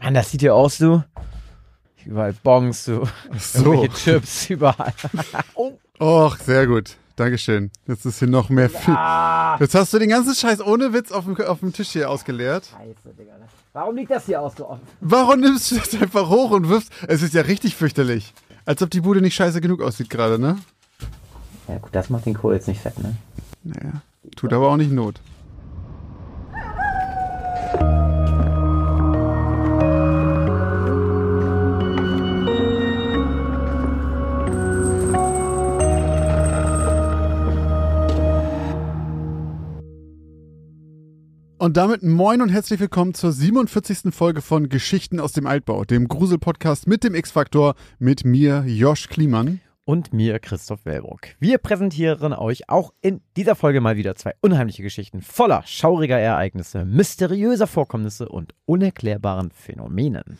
Mann, das sieht ja aus, du. Überall Bongs, du. So. Irgendwelche Chips, überall. oh. Och, sehr gut. Dankeschön. Jetzt ist hier noch mehr. Fi Ah. Jetzt hast du den ganzen Scheiß ohne Witz auf dem, auf dem Tisch hier ausgeleert. Scheiße, Digga. Warum liegt das hier aus so offen? Warum nimmst du das einfach hoch und wirfst? Es ist ja richtig fürchterlich. Als ob die Bude nicht scheiße genug aussieht gerade, ne? Ja gut, das macht den Kohl jetzt nicht fett, ne? Naja. Tut aber auch nicht Not. Und damit moin und herzlich willkommen zur 47. Folge von Geschichten aus dem Altbau, dem Grusel-Podcast mit dem X-Faktor, mit mir, Josh Kliemann. Und mir, Christoph Wellbrock. Wir präsentieren euch auch in dieser Folge mal wieder zwei unheimliche Geschichten voller schauriger Ereignisse, mysteriöser Vorkommnisse und unerklärbaren Phänomenen.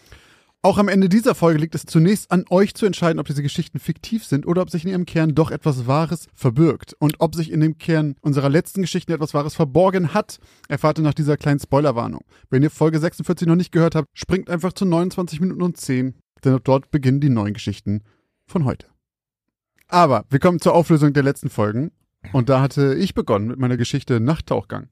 Auch am Ende dieser Folge liegt es zunächst an euch zu entscheiden, ob diese Geschichten fiktiv sind oder ob sich in ihrem Kern doch etwas Wahres verbirgt. Und ob sich in dem Kern unserer letzten Geschichten etwas Wahres verborgen hat, erfahrt ihr nach dieser kleinen Spoilerwarnung. Wenn ihr Folge 46 noch nicht gehört habt, springt einfach zu 29 Minuten und 10, denn dort beginnen die neuen Geschichten von heute. Aber wir kommen zur Auflösung der letzten Folgen. Und da hatte ich begonnen mit meiner Geschichte Nachttauchgang.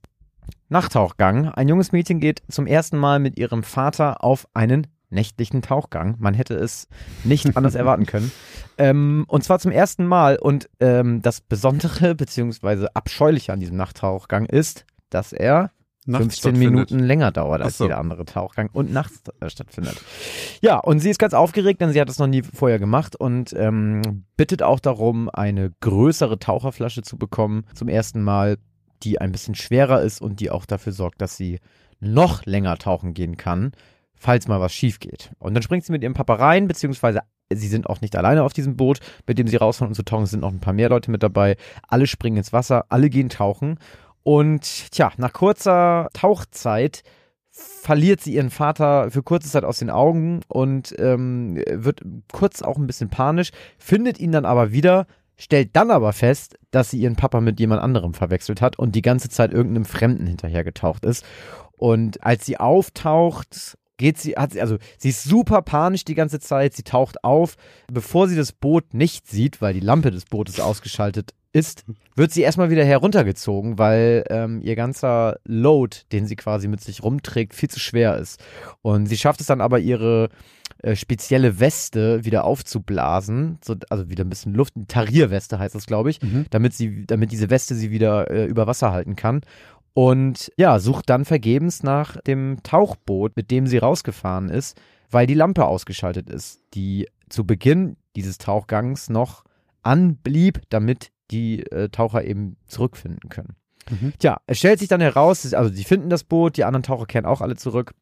Nachtauchgang. Ein junges Mädchen geht zum ersten Mal mit ihrem Vater auf einen nächtlichen Tauchgang. Man hätte es nicht anders erwarten können. Ähm, und zwar zum ersten Mal. Und ähm, das Besondere bzw. Abscheuliche an diesem Nachttauchgang ist, dass er Nachts 15 stattfindet. Minuten länger dauert als so. jeder andere Tauchgang und nachts äh, stattfindet. Ja, und sie ist ganz aufgeregt, denn sie hat es noch nie vorher gemacht und ähm, bittet auch darum, eine größere Taucherflasche zu bekommen zum ersten Mal, die ein bisschen schwerer ist und die auch dafür sorgt, dass sie noch länger tauchen gehen kann, falls mal was schief geht. Und dann springt sie mit ihrem Papa rein, beziehungsweise sie sind auch nicht alleine auf diesem Boot, mit dem sie rausfahren und zu tauchen, es sind noch ein paar mehr Leute mit dabei. Alle springen ins Wasser, alle gehen tauchen. Und tja, nach kurzer Tauchzeit verliert sie ihren Vater für kurze Zeit aus den Augen und ähm, wird kurz auch ein bisschen panisch, findet ihn dann aber wieder, stellt dann aber fest, dass sie ihren Papa mit jemand anderem verwechselt hat und die ganze Zeit irgendeinem Fremden hinterhergetaucht ist. Und als sie auftaucht, geht sie, hat sie, also sie ist super panisch die ganze Zeit, sie taucht auf, bevor sie das Boot nicht sieht, weil die Lampe des Bootes ausgeschaltet ist, wird sie erstmal wieder heruntergezogen, weil ähm, ihr ganzer Load, den sie quasi mit sich rumträgt, viel zu schwer ist. Und sie schafft es dann aber, ihre äh, spezielle Weste wieder aufzublasen, so, also wieder ein bisschen Luft, Tarierweste heißt das, glaube ich, Mhm. damit sie, damit diese Weste sie wieder äh, über Wasser halten kann. Und ja, sucht dann vergebens nach dem Tauchboot, mit dem sie rausgefahren ist, weil die Lampe ausgeschaltet ist, die zu Beginn dieses Tauchgangs noch anblieb, damit die äh, Taucher eben zurückfinden können. Mhm. Tja, es stellt sich dann heraus, also sie finden das Boot, die anderen Taucher kehren auch alle zurück.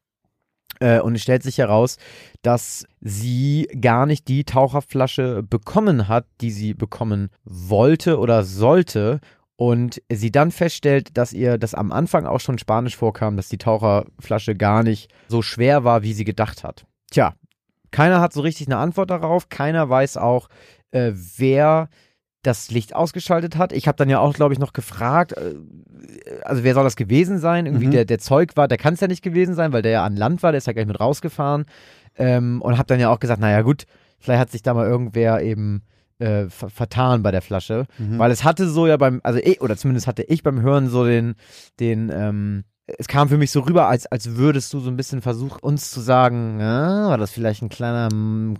Äh, und es stellt sich heraus, dass sie gar nicht die Taucherflasche bekommen hat, die sie bekommen wollte oder sollte. Und sie dann feststellt, dass ihr das am Anfang auch schon spanisch vorkam, dass die Taucherflasche gar nicht so schwer war, wie sie gedacht hat. Tja, keiner hat so richtig eine Antwort darauf. Keiner weiß auch, äh, wer das Licht ausgeschaltet hat. Ich habe dann ja auch, glaube ich, noch gefragt, äh, also wer soll das gewesen sein? Irgendwie Mhm. der, der Zeug war, der kann es ja nicht gewesen sein, weil der ja an Land war, der ist ja gleich mit rausgefahren. Ähm, und habe dann ja auch gesagt, naja gut, vielleicht hat sich da mal irgendwer eben äh, ver vertan bei der Flasche. Mhm. Weil es hatte so ja beim, also ich, oder zumindest hatte ich beim Hören so den, den, ähm, es kam für mich so rüber, als, als würdest du so ein bisschen versuchen, uns zu sagen, ah, war das vielleicht ein kleiner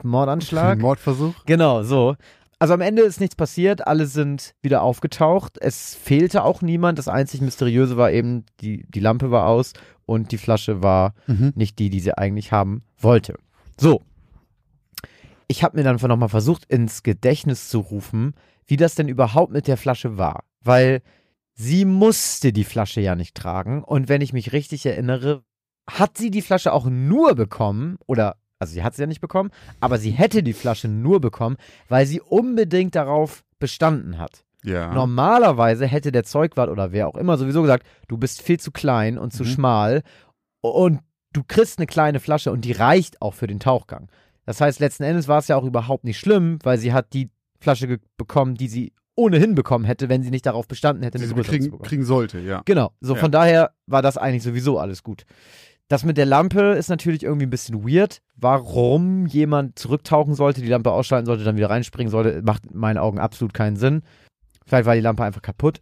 Mordanschlag? Ein Mordversuch? Genau, so. Also am Ende ist nichts passiert, alle sind wieder aufgetaucht. Es fehlte auch niemand. Das einzig Mysteriöse war eben, die, die Lampe war aus und die Flasche war Mhm. nicht die, die sie eigentlich haben wollte. So. Ich habe mir dann nochmal versucht, ins Gedächtnis zu rufen, wie das denn überhaupt mit der Flasche war. Weil sie musste die Flasche ja nicht tragen. Und wenn ich mich richtig erinnere, hat sie die Flasche auch nur bekommen, oder, also sie hat sie ja nicht bekommen, aber sie hätte die Flasche nur bekommen, weil sie unbedingt darauf bestanden hat. Ja. Normalerweise hätte der Zeugwart oder wer auch immer sowieso gesagt, du bist viel zu klein und zu Mhm. schmal und du kriegst eine kleine Flasche und die reicht auch für den Tauchgang. Das heißt, letzten Endes war es ja auch überhaupt nicht schlimm, weil sie hat die Flasche bekommen, die sie ohnehin bekommen hätte, wenn sie nicht darauf bestanden hätte, Die sie kriegen, kriegen sollte, ja. Genau, so Ja. von daher war das eigentlich sowieso alles gut. Das mit der Lampe ist natürlich irgendwie ein bisschen weird. Warum jemand zurücktauchen sollte, die Lampe ausschalten sollte, dann wieder reinspringen sollte, macht in meinen Augen absolut keinen Sinn. Vielleicht war die Lampe einfach kaputt.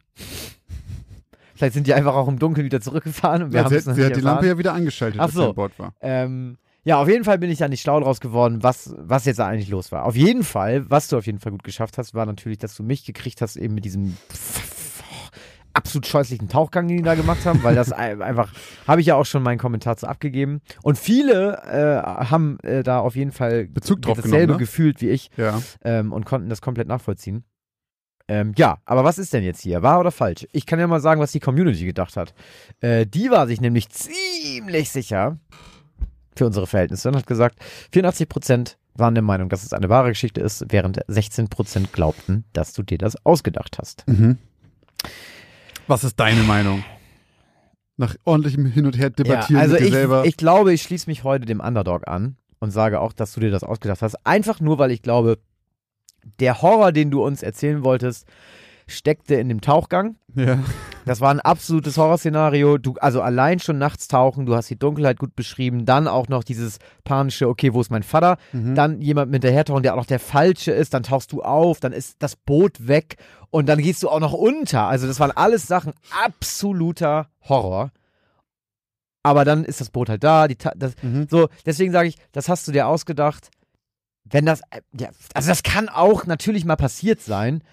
Vielleicht sind die einfach auch im Dunkeln wieder zurückgefahren und wir Ja, haben sie, es sie hat die erfahren. Lampe ja wieder angeschaltet, Ach als sie an Bord war. Ähm, ja, auf jeden Fall bin ich da nicht schlau draus geworden, was, was jetzt da eigentlich los war. Auf jeden Fall, was du auf jeden Fall gut geschafft hast, war natürlich, dass du mich gekriegt hast, eben mit diesem absolut scheußlichen Tauchgang, den die da gemacht haben, weil das ein- einfach, habe ich ja auch schon meinen Kommentar zu abgegeben. Und viele äh, haben äh, da auf jeden Fall Bezug drauf dasselbe genommen, ne? gefühlt wie ich Ja. ähm, und konnten das komplett nachvollziehen. Ähm, ja, aber was ist denn jetzt hier? Wahr oder falsch? Ich kann ja mal sagen, was die Community gedacht hat. Äh, die war sich nämlich ziemlich sicher für unsere Verhältnisse und hat gesagt, 84% waren der Meinung, dass es eine wahre Geschichte ist, während 16% glaubten, dass du dir das ausgedacht hast. Mhm. Was ist deine Meinung? Nach ordentlichem Hin und Her debattieren ja, also mit dir ich, selber. ich glaube, ich schließe mich heute dem Underdog an und sage auch, dass du dir das ausgedacht hast. Einfach nur, weil ich glaube, der Horror, den du uns erzählen wolltest, steckte in dem Tauchgang. ja. Das war ein absolutes Horrorszenario. Du, also allein schon nachts tauchen, du hast die Dunkelheit gut beschrieben, dann auch noch dieses panische, okay, wo ist mein Vater? Mhm. Dann jemand mit hinterher tauchen, der auch noch der Falsche ist, dann tauchst du auf, dann ist das Boot weg und dann gehst du auch noch unter. Also das waren alles Sachen absoluter Horror. Aber dann ist das Boot halt da, die, das, Mhm. so, deswegen sage ich, das hast du dir ausgedacht. Wenn das, äh, ja, also das kann auch natürlich mal passiert sein.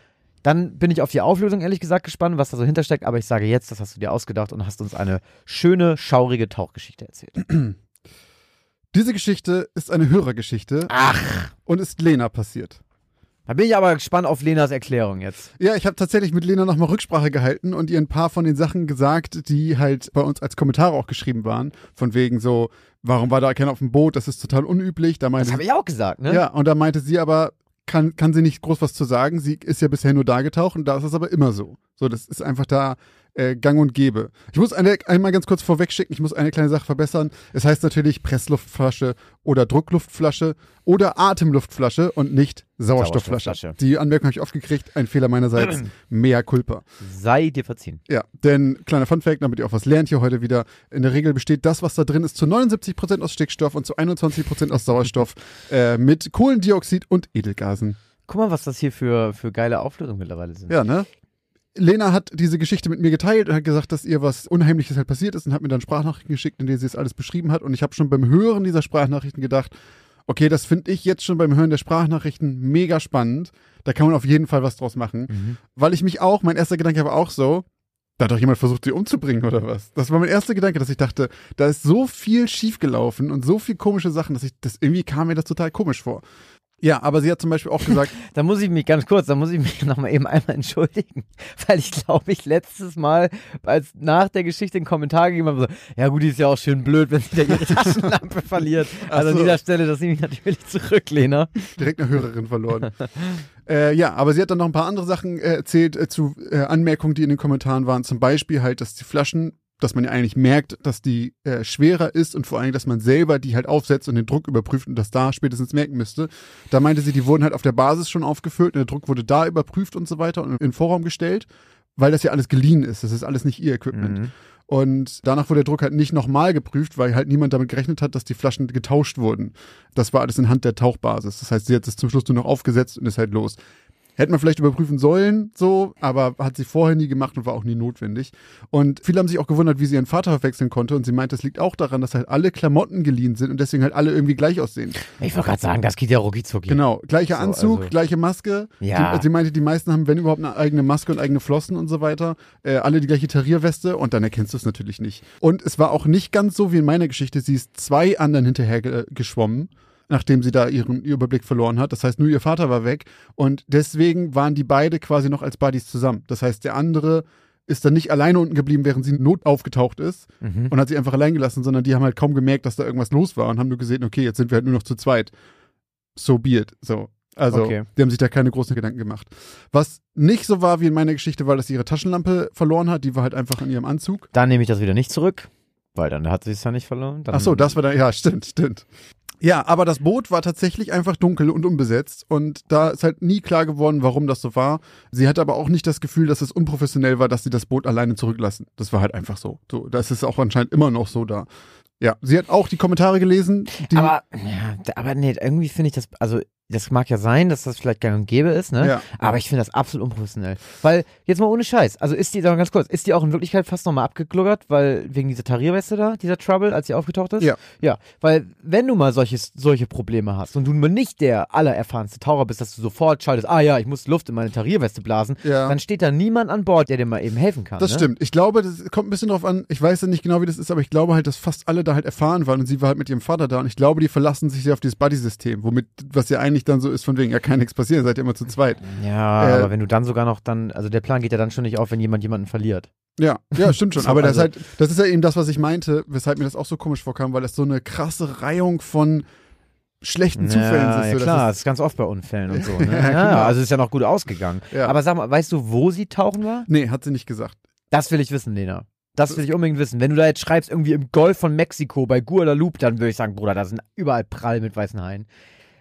Dann bin ich auf die Auflösung ehrlich gesagt gespannt, was da so hintersteckt. Aber ich sage jetzt, das hast du dir ausgedacht und hast uns eine schöne, schaurige Tauchgeschichte erzählt. Diese Geschichte ist eine Hörergeschichte Ach, und ist Lena passiert. da bin ich aber gespannt auf Lenas Erklärung jetzt. Ja, ich habe tatsächlich mit Lena nochmal Rücksprache gehalten und ihr ein paar von den Sachen gesagt, die halt bei uns als Kommentare auch geschrieben waren. Von wegen so, warum war da keiner auf dem Boot? Das ist total unüblich. Da meinte Das habe ich auch gesagt, ne? Ja, und da meinte sie aber, kann, kann sie nicht groß was zu sagen. Sie ist ja bisher nur da getaucht und da ist es aber immer so. So, das ist einfach da äh, gang und gäbe. Ich muss eine, einmal ganz kurz vorweg schicken, ich muss eine kleine Sache verbessern. Es heißt natürlich Pressluftflasche oder Druckluftflasche oder Atemluftflasche und nicht Sauerstoffflasche. Sauerstoffflasche. Die Anmerkung habe ich oft gekriegt. Ein Fehler meinerseits. Mea culpa. Sei dir verziehen. Ja, denn kleiner Funfact, damit ihr auch was lernt hier heute wieder. In der Regel besteht das, was da drin ist, zu 79% aus Stickstoff und zu 21% aus Sauerstoff äh, mit Kohlendioxid und Edelgasen. Guck mal, was das hier für, für geile Auflösungen mittlerweile sind. Ja, ne? Lena hat diese Geschichte mit mir geteilt und hat gesagt, dass ihr was Unheimliches halt passiert ist und hat mir dann Sprachnachrichten geschickt, in denen sie es alles beschrieben hat. Und ich habe schon beim Hören dieser Sprachnachrichten gedacht, okay, das finde ich jetzt schon beim Hören der Sprachnachrichten mega spannend. Da kann man auf jeden Fall was draus machen. Mhm. Weil ich mich auch, mein erster Gedanke war auch so, da hat doch jemand versucht, sie umzubringen oder was? Das war mein erster Gedanke, dass ich dachte, da ist so viel schiefgelaufen und so viel komische Sachen, dass ich, das irgendwie kam mir das total komisch vor. Ja, aber sie hat zum Beispiel auch gesagt, Da muss ich mich ganz kurz, da muss ich mich nochmal eben einmal entschuldigen, weil ich glaube, ich letztes Mal, als nach der Geschichte einen Kommentar gegeben habe, so, ja gut, die ist ja auch schön blöd, wenn sie da ihre Taschenlampe verliert. Also Ach an so. dieser Stelle, das nehme ich natürlich zurück, Lena. direkt eine Hörerin verloren. äh, ja, aber sie hat dann noch ein paar andere Sachen äh, erzählt äh, zu äh, Anmerkungen, die in den Kommentaren waren. Zum Beispiel halt, dass die Flaschen, dass man ja eigentlich merkt, dass die äh, schwerer ist und vor allem, dass man selber die halt aufsetzt und den Druck überprüft und das da spätestens merken müsste. Da meinte sie, die wurden halt auf der Basis schon aufgefüllt und der Druck wurde da überprüft und so weiter und in den Vorraum gestellt, weil das ja alles geliehen ist. Das ist alles nicht ihr Equipment. Mhm. Und danach wurde der Druck halt nicht nochmal geprüft, weil halt niemand damit gerechnet hat, dass die Flaschen getauscht wurden. Das war alles in Hand der Tauchbasis. Das heißt, sie hat es zum Schluss nur noch aufgesetzt und ist halt los. Hätte man vielleicht überprüfen sollen, so, aber hat sie vorher nie gemacht und war auch nie notwendig. Und viele haben sich auch gewundert, wie sie ihren Vater verwechseln konnte. Und sie meint, das liegt auch daran, dass halt alle Klamotten geliehen sind und deswegen halt alle irgendwie gleich aussehen. Ich wollte gerade sagen, das geht ja rucki zucki. Genau, gleicher So, Anzug, also- gleiche Maske. Ja. Die, sie meinte, die meisten haben, wenn überhaupt, eine eigene Maske und eigene Flossen und so weiter. Äh, alle die gleiche Tarierweste und dann erkennst du es natürlich nicht. Und es war auch nicht ganz so wie in meiner Geschichte. Sie ist zwei anderen hinterher ge geschwommen, nachdem sie da ihren Überblick verloren hat. Das heißt, nur ihr Vater war weg und deswegen waren die beide quasi noch als Buddies zusammen. Das heißt, der andere ist dann nicht alleine unten geblieben, während sie not aufgetaucht ist Mhm. und hat sie einfach allein gelassen, sondern die haben halt kaum gemerkt, dass da irgendwas los war und haben nur gesehen, okay, jetzt sind wir halt nur noch zu zweit. So be it. So. Also, Okay. die haben sich da keine großen Gedanken gemacht. Was nicht so war wie in meiner Geschichte, war, dass sie ihre Taschenlampe verloren hat. Die war halt einfach in ihrem Anzug. Dann nehme ich das wieder nicht zurück, weil dann hat sie es ja nicht verloren. Dann Ach so, das war dann, ja, stimmt, stimmt. Ja, aber das Boot war tatsächlich einfach dunkel und unbesetzt und da ist halt nie klar geworden, warum das so war. Sie hatte aber auch nicht das Gefühl, dass es unprofessionell war, dass sie das Boot alleine zurücklassen. Das war halt einfach so. So, das ist auch anscheinend immer noch so da. Ja, sie hat auch die Kommentare gelesen. Aber, ja, aber nee, irgendwie finde ich das, also das mag ja sein, dass das vielleicht gang und gäbe ist, ne? Ja. Aber ich finde das absolut unprofessionell. Weil, jetzt mal ohne Scheiß, also ist die, ganz kurz, ist die auch in Wirklichkeit fast nochmal abgegluggert, weil wegen dieser Tarierweste da, dieser Trouble, als sie aufgetaucht ist? Ja. Ja, weil wenn du mal solches, solche Probleme hast und du mal nicht der allererfahrenste Taucher bist, dass du sofort schaltest, ah ja, ich muss Luft in meine Tarierweste blasen, Ja. dann steht da niemand an Bord, der dir mal eben helfen kann. das ne? stimmt. Ich glaube, das kommt ein bisschen drauf an. Ich weiß ja nicht genau, wie das ist, aber ich glaube halt, dass fast alle da halt erfahren waren und sie war halt mit ihrem Vater da und ich glaube, die verlassen sich sehr auf dieses Buddy-System, womit, was ja eigentlich dann so ist von wegen, ja, kann nichts passieren, seid ihr immer zu zweit. Ja, Äh, aber wenn du dann sogar noch dann, also der Plan geht ja dann schon nicht auf, wenn jemand jemanden verliert. Ja, ja, stimmt schon. Aber das, ist also- halt, das ist ja eben das, was ich meinte, weshalb mir das auch so komisch vorkam, weil das so eine krasse Reihung von schlechten Zufällen ja, ist. ja klar, ist das ist ganz oft bei Unfällen und so. Ne? Ja, ja, genau. also ist ja noch gut ausgegangen. Ja. Aber sag mal, weißt du, wo sie tauchen war? nee, hat sie nicht gesagt. Das will ich wissen, Lena. Das will ich unbedingt wissen. Wenn du da jetzt schreibst, irgendwie im Golf von Mexiko bei Guadalupe, dann würde ich sagen, Bruder, da sind überall prall mit weißen Haien.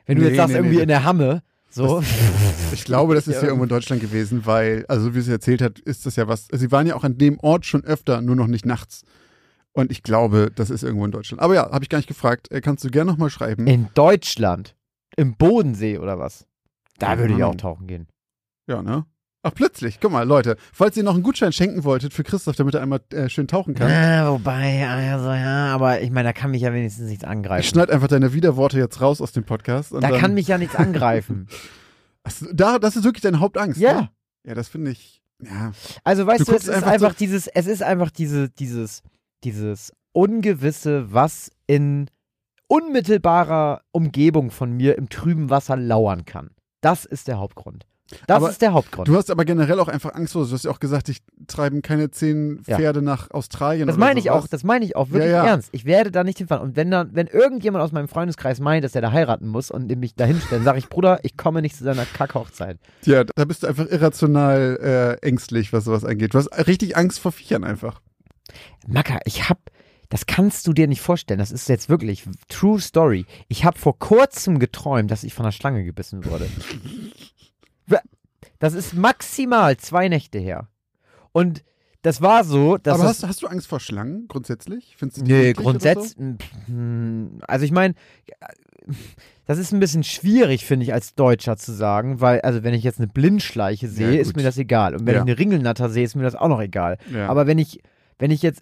Wenn du Nee, jetzt sagst, nee, irgendwie nee, in der Hamme, so. Ich glaube, das ist Ja. ja irgendwo in Deutschland gewesen, weil, also so wie sie erzählt hat, ist das ja was. Sie waren ja auch an dem Ort schon öfter, nur noch nicht nachts. Und ich glaube, das ist irgendwo in Deutschland. Aber ja, habe ich gar nicht gefragt. Äh, Kannst du gerne nochmal schreiben. in Deutschland, im Bodensee oder was? Da würde ich auch tauchen gehen. Ja, ne? Ach, plötzlich. Guck mal, Leute. Falls ihr noch einen Gutschein schenken wolltet für Christoph, damit er einmal äh, schön tauchen kann, Ja, wobei, also ja, aber ich meine, da kann mich ja wenigstens nichts ich angreifen. schneid einfach deine Widerworte jetzt raus aus dem Podcast. Und Da kann mich ja nichts angreifen. Da, das ist wirklich deine Hauptangst. Ja. Ne? Ja, das finde ich. Ja. Also weißt Du du, es ist einfach einfach so- dieses, es ist einfach diese, dieses, dieses Ungewisse, was in unmittelbarer Umgebung von mir im trüben Wasser lauern kann. Das ist der Hauptgrund. Das Aber ist der Hauptgrund. Du hast aber generell auch einfach Angst vor. Du hast ja auch gesagt, ich treiben keine zehn Ja. Pferde nach Australien. das meine ich sowas. auch, das meine ich auch wirklich Ja, ja. ernst. Ich werde da nicht hinfahren. Und wenn dann, wenn irgendjemand aus meinem Freundeskreis meint, dass er da heiraten muss und mich da hinstellen, sage ich, Bruder, ich komme nicht zu seiner Kackhochzeit. Ja, da bist du einfach irrational äh, ängstlich, was sowas angeht. Du hast richtig Angst vor Viechern einfach. Macker, ich hab, das kannst du dir nicht vorstellen. Das ist jetzt wirklich True Story. Ich habe vor kurzem geträumt, dass ich von einer Schlange gebissen wurde. Das ist maximal zwei Nächte her. Und das war so, dass aber hast, hast du Angst vor Schlangen grundsätzlich? Findest du die Nee, grundsätzlich. hm, Also ich meine, das ist ein bisschen schwierig, finde ich, als Deutscher zu sagen, weil, also wenn ich jetzt eine Blindschleiche sehe, Ja, ist mir das egal. Und wenn Ja. ich eine Ringelnatter sehe, ist mir das auch noch egal. So? Ja. Aber wenn ich, wenn ich jetzt,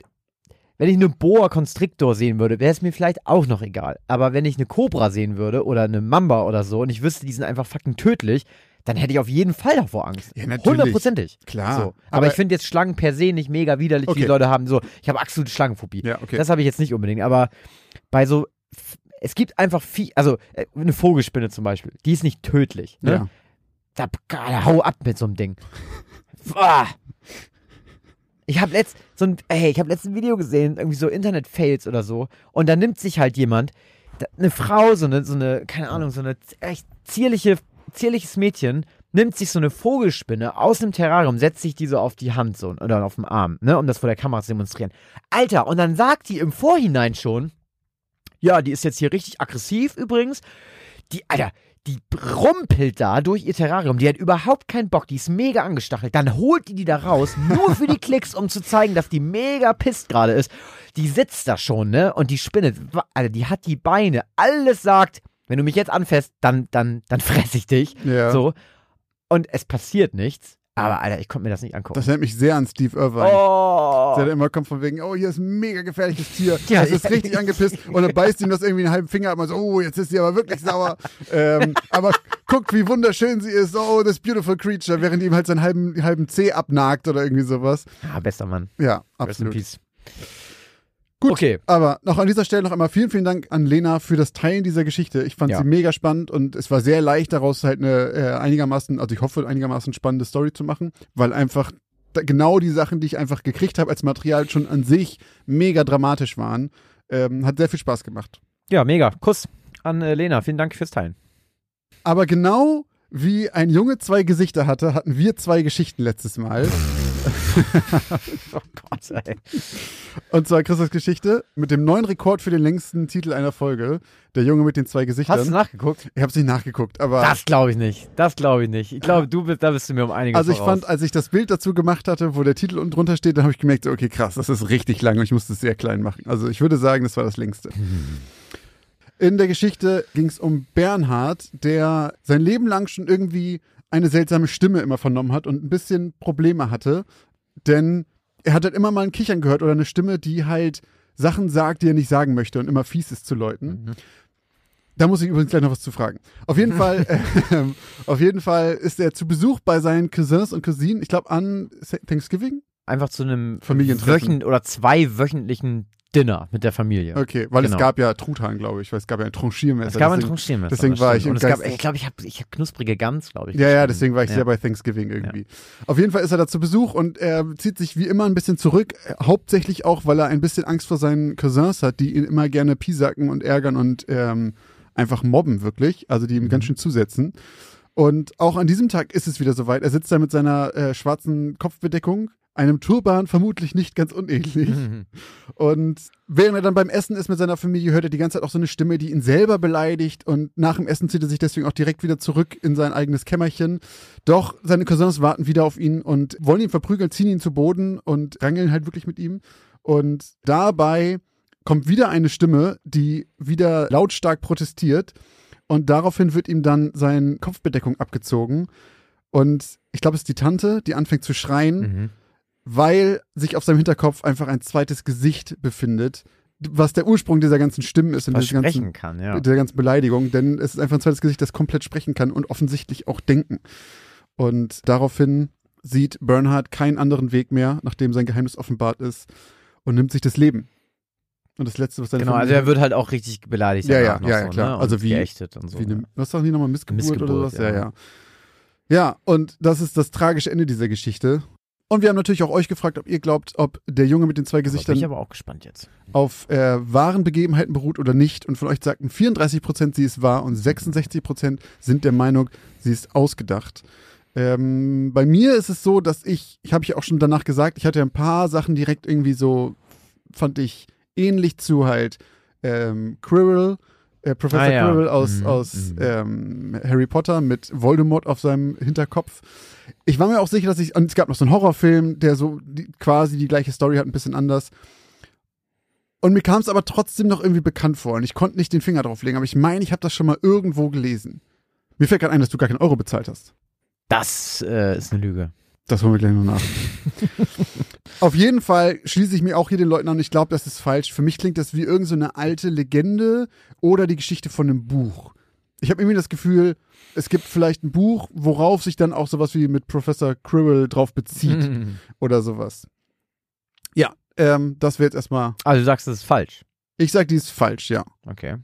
wenn ich eine Boa Constrictor sehen würde, wäre es mir vielleicht auch noch egal. Aber wenn ich eine Cobra sehen würde oder eine Mamba oder so und ich wüsste, die sind einfach fucking tödlich, dann hätte ich auf jeden Fall davor Angst. Ja, natürlich. Hundertprozentig. Klar. So. Aber, Aber- ich finde jetzt Schlangen per se nicht mega widerlich, wie Okay. die Leute haben. So, ich habe absolute Schlangenphobie. ja, okay. Das habe ich jetzt nicht unbedingt, aber bei so, es gibt einfach viel, also äh, eine Vogelspinne zum Beispiel, die ist nicht tödlich. Ne? ja. Da, da hau ab mit so einem Ding. Ah. Ich habe letzt so ein, ey, ich habe letztes Video gesehen, irgendwie so Internet-Fails oder so, und da nimmt sich halt jemand, eine Frau, so eine, so eine, keine Ahnung, so eine echt zierliche, zierliches Mädchen, nimmt sich so eine Vogelspinne aus dem Terrarium, setzt sich die so auf die Hand so oder auf den Arm, ne, um das vor der Kamera zu demonstrieren. Alter, und dann sagt die im Vorhinein schon, ja, die ist jetzt hier richtig aggressiv übrigens. Die, Alter, die rumpelt da durch ihr Terrarium. Die hat überhaupt keinen Bock. Die ist mega angestachelt. Dann holt die die da raus, nur für die Klicks, um zu zeigen, dass die mega pisst gerade ist. Die sitzt da schon, ne? Und die Spinne, Alter, die hat die Beine. Alles sagt, wenn du mich jetzt anfasst, dann, dann, dann fress ich dich. ja. So. Und es passiert nichts. Aber, Alter, ich konnte mir das nicht angucken. Das erinnert mich sehr an Steve Irvine. oh. Der immer kommt von wegen, oh, hier ist ein mega gefährliches Tier. Ja, das ist ja. richtig angepisst. Und dann beißt ihm das irgendwie einen halben Finger ab und so, oh, jetzt ist sie aber wirklich sauer. ähm, aber guckt, wie wunderschön sie ist. Oh, this beautiful creature. Während ihm halt seinen halben, halben Zeh abnagt oder irgendwie sowas. Ah, bester Mann. Ja, Rest in absolut. peace. Gut. Okay. Aber noch an dieser Stelle noch einmal vielen, vielen Dank an Lena für das Teilen dieser Geschichte. Ich fand Ja. sie mega spannend und es war sehr leicht daraus halt eine äh, einigermaßen, also ich hoffe einigermaßen spannende Story zu machen, weil einfach da, genau die Sachen, die ich einfach gekriegt habe als Material schon an sich mega dramatisch waren. Ähm, hat sehr viel Spaß gemacht. Ja, mega. Kuss an äh, Lena. Vielen Dank fürs Teilen. Aber genau wie ein Junge zwei Gesichter hatte, hatten wir zwei Geschichten letztes Mal. Oh Gott, ey. Und zwar Christus Geschichte mit dem neuen Rekord für den längsten Titel einer Folge. Der Junge mit den zwei Gesichtern. Hast du nachgeguckt? ich habe es nicht nachgeguckt, aber Das glaube ich nicht. Das glaube ich nicht. Ich glaube, du bist, da bist du mir um einiges also ich voraus. fand, als ich das Bild dazu gemacht hatte, wo der Titel unten drunter steht, dann habe ich gemerkt, so, okay, krass, das ist richtig lang und ich musste es sehr klein machen. Also ich würde sagen, das war das längste. In der Geschichte ging es um Bernhard, der sein Leben lang schon irgendwie eine seltsame Stimme immer vernommen hat und ein bisschen Probleme hatte, denn er hat halt immer mal ein Kichern gehört oder eine Stimme, die halt Sachen sagt, die er nicht sagen möchte und immer fies ist zu Leuten. Mhm. Da muss ich übrigens gleich noch was zu fragen. Auf jeden Fall, ähm, auf jeden Fall ist er zu Besuch bei seinen Cousins und Cousinen, ich glaube an Thanksgiving. Einfach zu einem Familientreffen. Wöchen oder zwei wöchentlichen Dinner mit der Familie. Okay, weil Genau. es gab ja Truthahn, glaube ich, weil es gab ja ein Tranchiermesser. Es gab ein deswegen- Tranchiermesser. deswegen war ich im Und es gab, ich glaube, ich habe ich hab knusprige Gans, glaube ich. Ja, ja, deswegen war ich Ja. sehr bei Thanksgiving irgendwie. Auf jeden Fall ist er da zu Besuch und er zieht sich wie immer ein bisschen zurück, äh, hauptsächlich auch, weil er ein bisschen Angst vor seinen Cousins hat, die ihn immer gerne piesacken und ärgern und ähm, einfach mobben, wirklich, also die ihm Mhm. ganz schön zusetzen. Und auch an diesem Tag ist es wieder soweit. Er sitzt da mit seiner äh, schwarzen Kopfbedeckung, einem Turban vermutlich nicht ganz unähnlich. Mhm. Und während er dann beim Essen ist mit seiner Familie, hört er die ganze Zeit auch so eine Stimme, die ihn selber beleidigt. Und nach dem Essen zieht er sich deswegen auch direkt wieder zurück in sein eigenes Kämmerchen. Doch seine Cousins warten wieder auf ihn und wollen ihn verprügeln, ziehen ihn zu Boden und rangeln halt wirklich mit ihm. Und dabei kommt wieder eine Stimme, die wieder lautstark protestiert. Und daraufhin wird ihm dann seine Kopfbedeckung abgezogen. Und ich glaube, es ist die Tante, die anfängt zu schreien Mhm. weil sich auf seinem Hinterkopf einfach ein zweites Gesicht befindet, was der Ursprung dieser ganzen Stimmen ist und dieser sprechen ganzen, kann, ja. der ganzen Beleidigung, denn es ist einfach ein zweites Gesicht, das komplett sprechen kann und offensichtlich auch denken. Und daraufhin sieht Bernhard keinen anderen Weg mehr, nachdem sein Geheimnis offenbart ist und nimmt sich das Leben. Und das Letzte, was seine Genau, also er wird halt auch richtig beleidigt. Ja, ja, ja, so, klar. Ne? Also wie- geächtet und so. Wie eine, was sagen die nochmal, Missgeburt, oder Missgeburt, sowas? Ja, ja. ja. Ja, und das ist das tragische Ende dieser Geschichte. Und wir haben natürlich auch euch gefragt, ob ihr glaubt, ob der Junge mit den zwei Aber bin Gesichtern ich aber auch gespannt jetzt. auf äh, wahren Begebenheiten beruht oder nicht. Und von euch sagten 34% sie ist wahr und 66% sind der Meinung, sie ist ausgedacht. Ähm, bei mir ist es so, dass ich, ich habe ja auch schon danach gesagt, ich hatte ein paar Sachen direkt irgendwie so, fand ich ähnlich zu halt ähm, Quirrell, äh, Professor Ah, ja. Quirrell aus, Mhm, aus mhm. ähm, Harry Potter mit Voldemort auf seinem Hinterkopf. Ich war mir auch sicher, dass ich, und es gab noch so einen Horrorfilm, der so die, quasi die gleiche Story hat, ein bisschen anders. Und mir kam es aber trotzdem noch irgendwie bekannt vor und ich konnte nicht den Finger drauf legen, aber ich meine, ich habe das schon mal irgendwo gelesen. Mir fällt gerade ein, dass du gar keinen Euro bezahlt hast. Das äh, ist eine Lüge. Das holen wir gleich noch nach. Auf jeden Fall schließe ich mir auch hier den Leuten an. Ich glaube, das ist falsch. Für mich klingt das wie irgendeine so eine alte Legende oder die Geschichte von einem Buch. Ich habe irgendwie das Gefühl, es gibt vielleicht ein Buch, worauf sich dann auch sowas wie mit Professor Quirrell drauf bezieht Mhm. oder sowas. Ja, ähm, das wäre jetzt erstmal. Also du sagst, das ist falsch. Ich sag, die ist falsch, ja. Okay.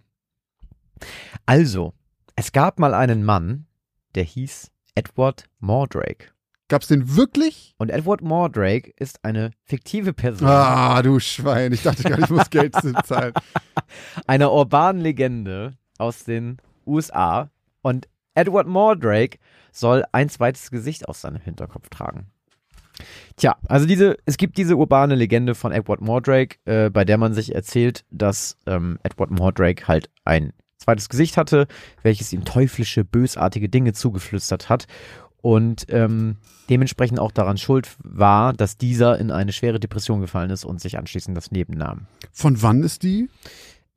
Also, es gab mal einen Mann, der hieß Edward Mordrake. Gab's den wirklich? Und Edward Mordrake ist eine fiktive Person Ah, du Schwein. Ich dachte gar nicht, ich muss Geld zahlen. einer urbanen Legende aus den USA. Und Edward Mordrake soll ein zweites Gesicht aus seinem Hinterkopf tragen. Tja, also diese, es gibt diese urbane Legende von Edward Mordrake, äh, bei der man sich erzählt, dass ähm, Edward Mordrake halt ein zweites Gesicht hatte, welches ihm teuflische, bösartige Dinge zugeflüstert hat und ähm, dementsprechend auch daran schuld war, dass dieser in eine schwere Depression gefallen ist und sich anschließend das Leben nahm. Von wann ist die?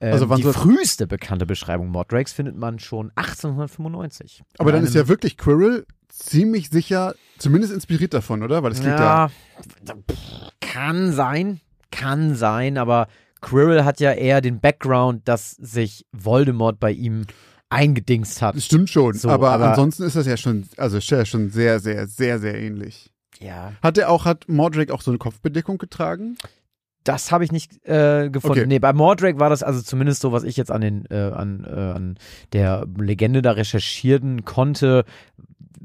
Ähm, Also wann die früheste bekannte Beschreibung Mordrakes findet man schon 1895. Aber dann ist ja wirklich Quirrell ziemlich sicher, zumindest inspiriert davon, oder? Weil es klingt ja. pff, kann sein, kann sein, aber Quirrell hat ja eher den Background, dass sich Voldemort bei ihm eingedingst hat. Das stimmt schon, So, aber, aber- ansonsten ist das ja schon, also ist ja schon sehr, sehr, sehr, sehr ähnlich. Ja, Hat er auch, hat Mordrake auch so eine Kopfbedeckung getragen? das habe ich nicht äh, gefunden. Okay. Nee, bei Mordrake war das also zumindest so, was ich jetzt an den äh, an, äh, an der Legende da recherchieren konnte,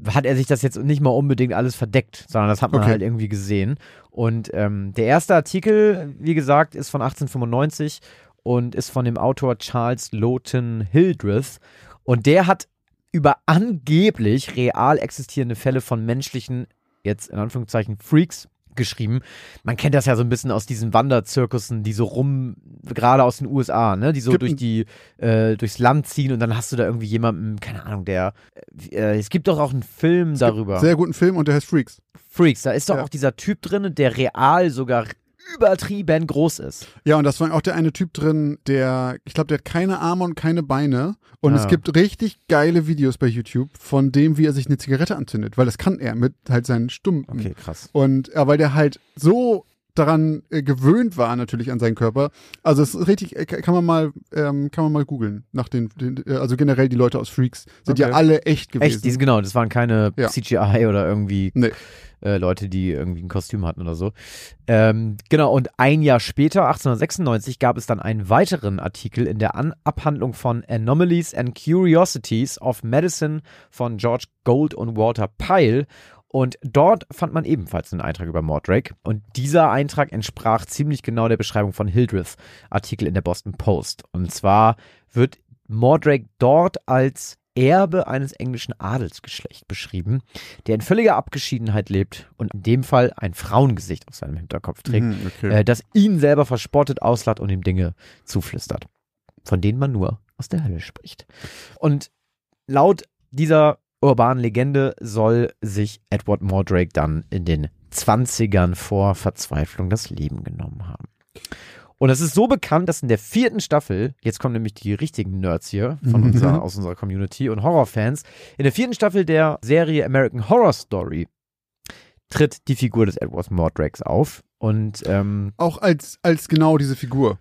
hat er sich das jetzt nicht mal unbedingt alles verdeckt, sondern das hat man Okay. halt irgendwie gesehen. Und ähm, der erste Artikel, wie gesagt, ist von 1895 und ist von dem Autor Charles Lowton Hildreth. Und der hat über angeblich real existierende Fälle von menschlichen, jetzt in Anführungszeichen, Freaks geschrieben. Man kennt das ja so ein bisschen aus diesen Wanderzirkussen, die so rum, gerade aus den USA, ne, die so durch die, äh, durchs Land ziehen und dann hast du da irgendwie jemanden, keine Ahnung, der, äh, es gibt doch auch einen Film darüber. Sehr guten Film und der heißt Freaks. Freaks, da ist doch Ja. auch dieser Typ drin, der real sogar übertrieben groß ist. Ja, und das war auch der eine Typ drin, der, ich glaube, der hat keine Arme und keine Beine. Und Ah. es gibt richtig geile Videos bei YouTube von dem, wie er sich eine Zigarette anzündet, weil das kann er mit halt seinen Stumpen. Okay, krass. Und äh, weil der halt so daran äh, gewöhnt war natürlich an seinen Körper. Also es ist richtig, äh, kann man mal, ähm, kann man mal googeln nach den, den, äh, also generell die Leute aus Freaks sind ja Okay. alle echt gewesen. Echt, diese, genau, das waren keine Ja. CGI oder irgendwie Nee. Äh, Leute, die irgendwie ein Kostüm hatten oder so. Ähm, genau, und ein Jahr später, 1896, gab es dann einen weiteren Artikel in der An Abhandlung von Anomalies and Curiosities of Medicine von George Gold und Walter Pyle. Und dort fand man ebenfalls einen Eintrag über Mordrake. Und dieser Eintrag entsprach ziemlich genau der Beschreibung von Hildreth Artikel in der Boston Post. Und zwar wird Mordrake dort als Erbe eines englischen Adelsgeschlechts beschrieben, der in völliger Abgeschiedenheit lebt und in dem Fall ein Frauengesicht auf seinem Hinterkopf trägt, Mhm, okay. äh, das ihn selber verspottet, auslacht und ihm Dinge zuflüstert, von denen man nur aus der Hölle spricht. Und laut dieser urbanen Legende soll sich Edward Mordrake dann in den 20ern vor Verzweiflung das Leben genommen haben. Und es ist so bekannt, dass in der vierten Staffel, jetzt kommen nämlich die richtigen Nerds hier von Mhm. unserer, aus unserer Community und Horrorfans, in der vierten Staffel der Serie American Horror Story tritt die Figur des Edward Mordrakes auf. Und ähm, Auch als, als genau diese Figur.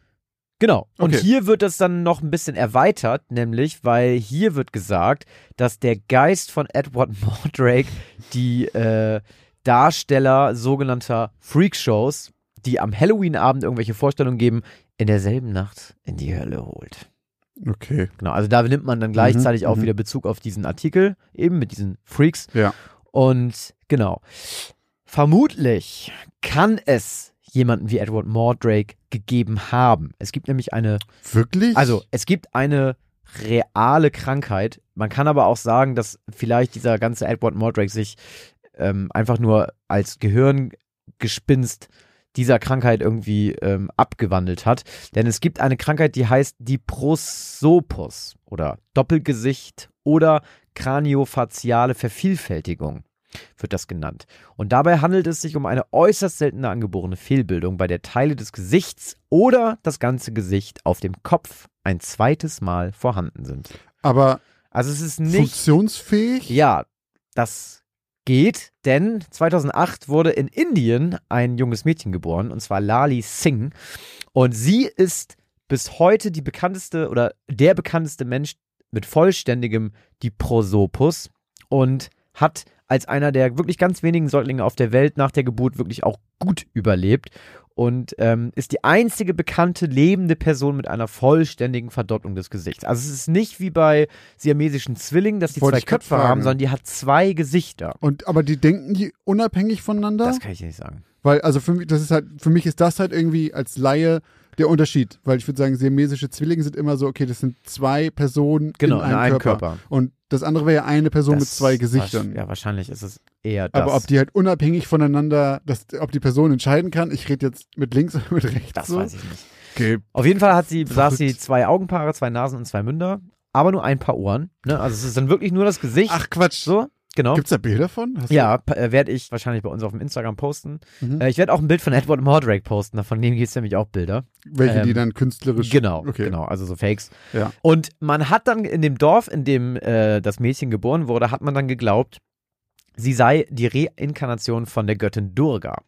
Genau. Und Okay. hier wird das dann noch ein bisschen erweitert, nämlich, weil hier wird gesagt, dass der Geist von Edward Mordrake die äh, Darsteller sogenannter Freakshows, die am Halloween-Abend irgendwelche Vorstellungen geben, in derselben Nacht in die Hölle holt. Okay. Genau, also da nimmt man dann gleichzeitig auch mhm. wieder Bezug auf diesen Artikel, eben mit diesen Freaks. Ja. Und genau, vermutlich kann es jemanden wie Edward Mordrake gegeben haben. Es gibt nämlich eine Wirklich? also, es gibt eine reale Krankheit. Man kann aber auch sagen, dass vielleicht dieser ganze Edward Mordrake sich ähm, einfach nur als Gehirngespinst dieser Krankheit irgendwie ähm, abgewandelt hat. Denn es gibt eine Krankheit, die heißt die Prosopus oder Doppelgesicht oder kraniofaziale Vervielfältigung wird das genannt. Und dabei handelt es sich um eine äußerst seltene angeborene Fehlbildung, bei der Teile des Gesichts oder das ganze Gesicht auf dem Kopf ein zweites Mal vorhanden sind. Aber Also es ist nicht. funktionsfähig? Ja, das geht, denn 2008 wurde in Indien ein junges Mädchen geboren, und zwar Lali Singh. Und sie ist bis heute die bekannteste oder der bekannteste Mensch mit vollständigem Diprosopus und hat als einer der wirklich ganz wenigen Säuglinge auf der Welt nach der Geburt wirklich auch gut überlebt und ähm, ist die einzige bekannte lebende Person mit einer vollständigen Verdopplung des Gesichts. Also es ist nicht wie bei siamesischen Zwillingen, dass die Wollte zwei Köpfe haben, sondern die hat zwei Gesichter. Und aber die denken die unabhängig voneinander? Das kann ich nicht sagen. Weil, also für mich, das ist halt, für mich ist das halt irgendwie als Laie der Unterschied. Weil ich würde sagen, siamesische Zwillinge sind immer so, okay, das sind zwei Personen Genau, in einem, Körper. Und das andere wäre ja eine Person mit Das zwei wasch- Gesichtern. Ja, wahrscheinlich ist es eher das. Aber ob die halt unabhängig voneinander, dass, ob die Person entscheiden kann, ich rede jetzt mit links oder mit rechts. das so. weiß ich nicht. Okay. Auf jeden Fall hat sie, besaß sie zwei Augenpaare, zwei Nasen und zwei Münder, aber nur ein paar Ohren. Ne? Also es ist dann wirklich nur das Gesicht. Ach Quatsch. so, genau. Gibt's da Bilder von? Hast Ja, äh, werde ich wahrscheinlich bei uns auf dem Instagram posten. Mhm. Äh, ich werde auch ein Bild von Edward Mordrake posten, von dem gibt es nämlich auch Bilder. Welche, die ähm, dann künstlerisch. Genau, Okay. genau, also so Fakes. Ja. Und man hat dann in dem Dorf, in dem äh, das Mädchen geboren wurde, hat man dann geglaubt, sie sei die Reinkarnation von der Göttin Durga.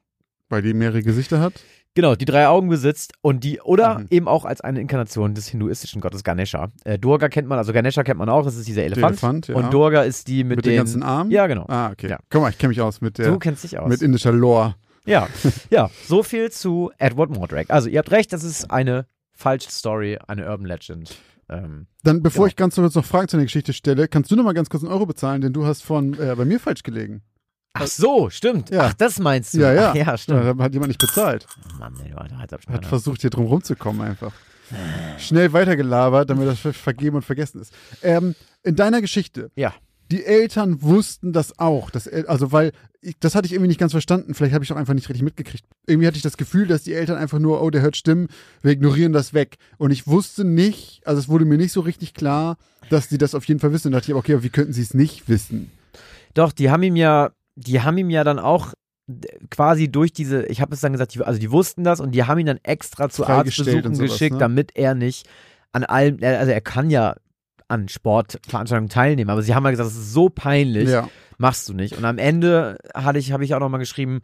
Weil die mehrere Gesichter hat. Genau, die drei Augen besitzt und die, oder Mhm. eben auch als eine Inkarnation des hinduistischen Gottes Ganesha. Äh, Durga kennt man, also Ganesha kennt man auch, das ist dieser Elefant. Elefant, ja. Und Durga ist die mit, Mit, den, den ganzen Armen? Ja, genau. Ah, okay. Ja. Guck mal, ich kenne mich aus mit der. Du kennst dich aus. mit indischer Lore. ja, ja, so viel zu Edward Mordrake. Also, ihr habt recht, das ist eine falsche Story, eine Urban Legend. Ähm, Dann, bevor Genau. ich ganz kurz noch Fragen zu der Geschichte stelle, kannst du noch mal ganz kurz einen Euro bezahlen, denn du hast von äh, bei mir falsch gelegen. ach so, stimmt. Ja. Ach, das meinst du. Ja, ja. Ach, ja, stimmt. Ja, da hat jemand nicht bezahlt. Mann, ey, alter Hat Halsabschneider. versucht, hier drum rumzukommen einfach. Schnell weitergelabert, damit das ver- vergeben und vergessen ist. Ähm, in deiner Geschichte, Ja. die Eltern wussten das auch. Das, also, weil, ich, das hatte ich irgendwie nicht ganz verstanden. Vielleicht habe ich auch einfach nicht richtig mitgekriegt. Irgendwie hatte ich das Gefühl, dass die Eltern einfach nur, oh, der hört Stimmen, wir ignorieren das weg. Und ich wusste nicht, also es wurde mir nicht so richtig klar, dass die das auf jeden Fall wissen. Und da dachte ich, okay, aber wie könnten sie es nicht wissen? Doch, die haben ihm ja, die haben ihm ja dann auch quasi durch diese, ich habe es dann gesagt, die, also die wussten das und die haben ihn dann extra zu Arztbesuchen sowas, geschickt, ne? damit er nicht an allem, also er kann ja an Sportveranstaltungen teilnehmen, aber sie haben halt gesagt, das ist so peinlich, ja. Machst du nicht. Und am Ende hatte ich, habe ich auch nochmal geschrieben,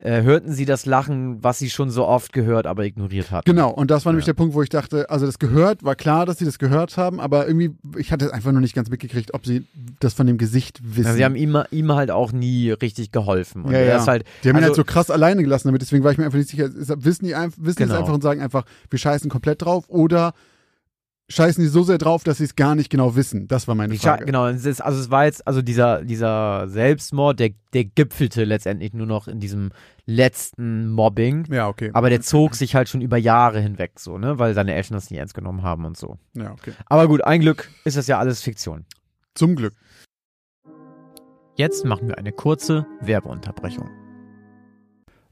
äh, hörten sie das Lachen, was sie schon so oft gehört, aber ignoriert hatten. Genau, und das war nämlich der Punkt, wo ich dachte, also das gehört, war klar, dass sie das gehört haben, aber irgendwie, ich hatte einfach noch nicht ganz mitgekriegt, ob sie das von dem Gesicht wissen. Ja, sie haben ihm, ihm halt auch nie richtig geholfen. Und ja, ja. Halt, die haben also, ihn halt so krass alleine gelassen damit, deswegen war ich mir einfach nicht sicher, wissen die, wissen genau. es einfach und sagen einfach, wir scheißen komplett drauf oder scheißen die so sehr drauf, dass sie es gar nicht genau wissen. Das war meine Frage. Genau, es ist, also es war jetzt, also dieser, dieser Selbstmord, der, der gipfelte letztendlich nur noch in diesem letzten Mobbing. Ja, okay. Aber der zog sich halt schon über Jahre hinweg so, ne, weil seine Eltern das nie ernst genommen haben und so. Ja, okay. Aber gut, ein Glück ist das ja alles Fiktion. Zum Glück. Jetzt machen wir eine kurze Werbeunterbrechung.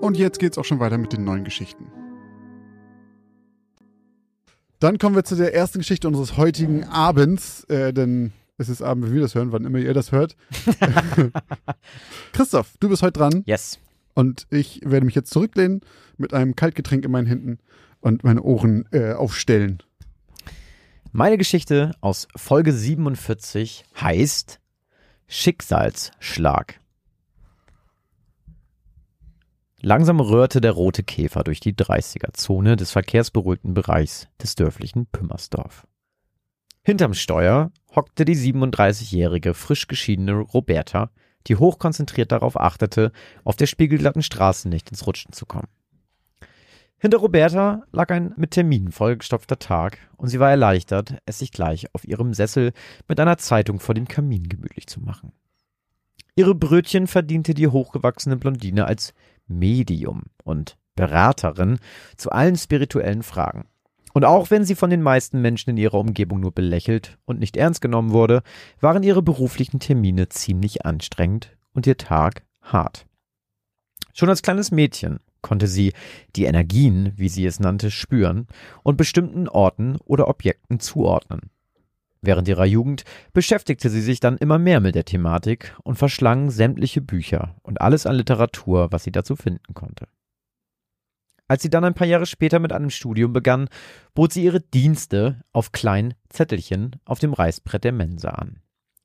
Und jetzt geht's auch schon weiter mit den neuen Geschichten. Dann kommen wir zu der ersten Geschichte unseres heutigen Abends, äh, denn es ist Abend, wenn wir das hören, wann immer ihr das hört. Christoph, du bist heute dran. Yes. Und ich werde mich jetzt zurücklehnen mit einem Kaltgetränk in meinen Händen und meine Ohren äh, aufstellen. Meine Geschichte aus Folge 47 heißt Schicksalsschlag. Langsam rührte der rote Käfer durch die 30er-Zone des verkehrsberuhigten Bereichs des dörflichen Pümmersdorf. Hinterm Steuer hockte die 37-jährige, frisch geschiedene Roberta, die hochkonzentriert darauf achtete, auf der spiegelglatten Straße nicht ins Rutschen zu kommen. Hinter Roberta lag ein mit Terminen vollgestopfter Tag, und sie war erleichtert, es sich gleich auf ihrem Sessel mit einer Zeitung vor dem Kamin gemütlich zu machen. Ihre Brötchen verdiente die hochgewachsene Blondine als Medium und Beraterin zu allen spirituellen Fragen. Und auch wenn sie von den meisten Menschen in ihrer Umgebung nur belächelt und nicht ernst genommen wurde, waren ihre beruflichen Termine ziemlich anstrengend und ihr Tag hart. Schon als kleines Mädchen konnte sie die Energien, wie sie es nannte, spüren und bestimmten Orten oder Objekten zuordnen. Während ihrer Jugend beschäftigte sie sich dann immer mehr mit der Thematik und verschlang sämtliche Bücher und alles an Literatur, was sie dazu finden konnte. Als sie dann ein paar Jahre später mit einem Studium begann, bot sie ihre Dienste auf kleinen Zettelchen auf dem Reißbrett der Mensa an.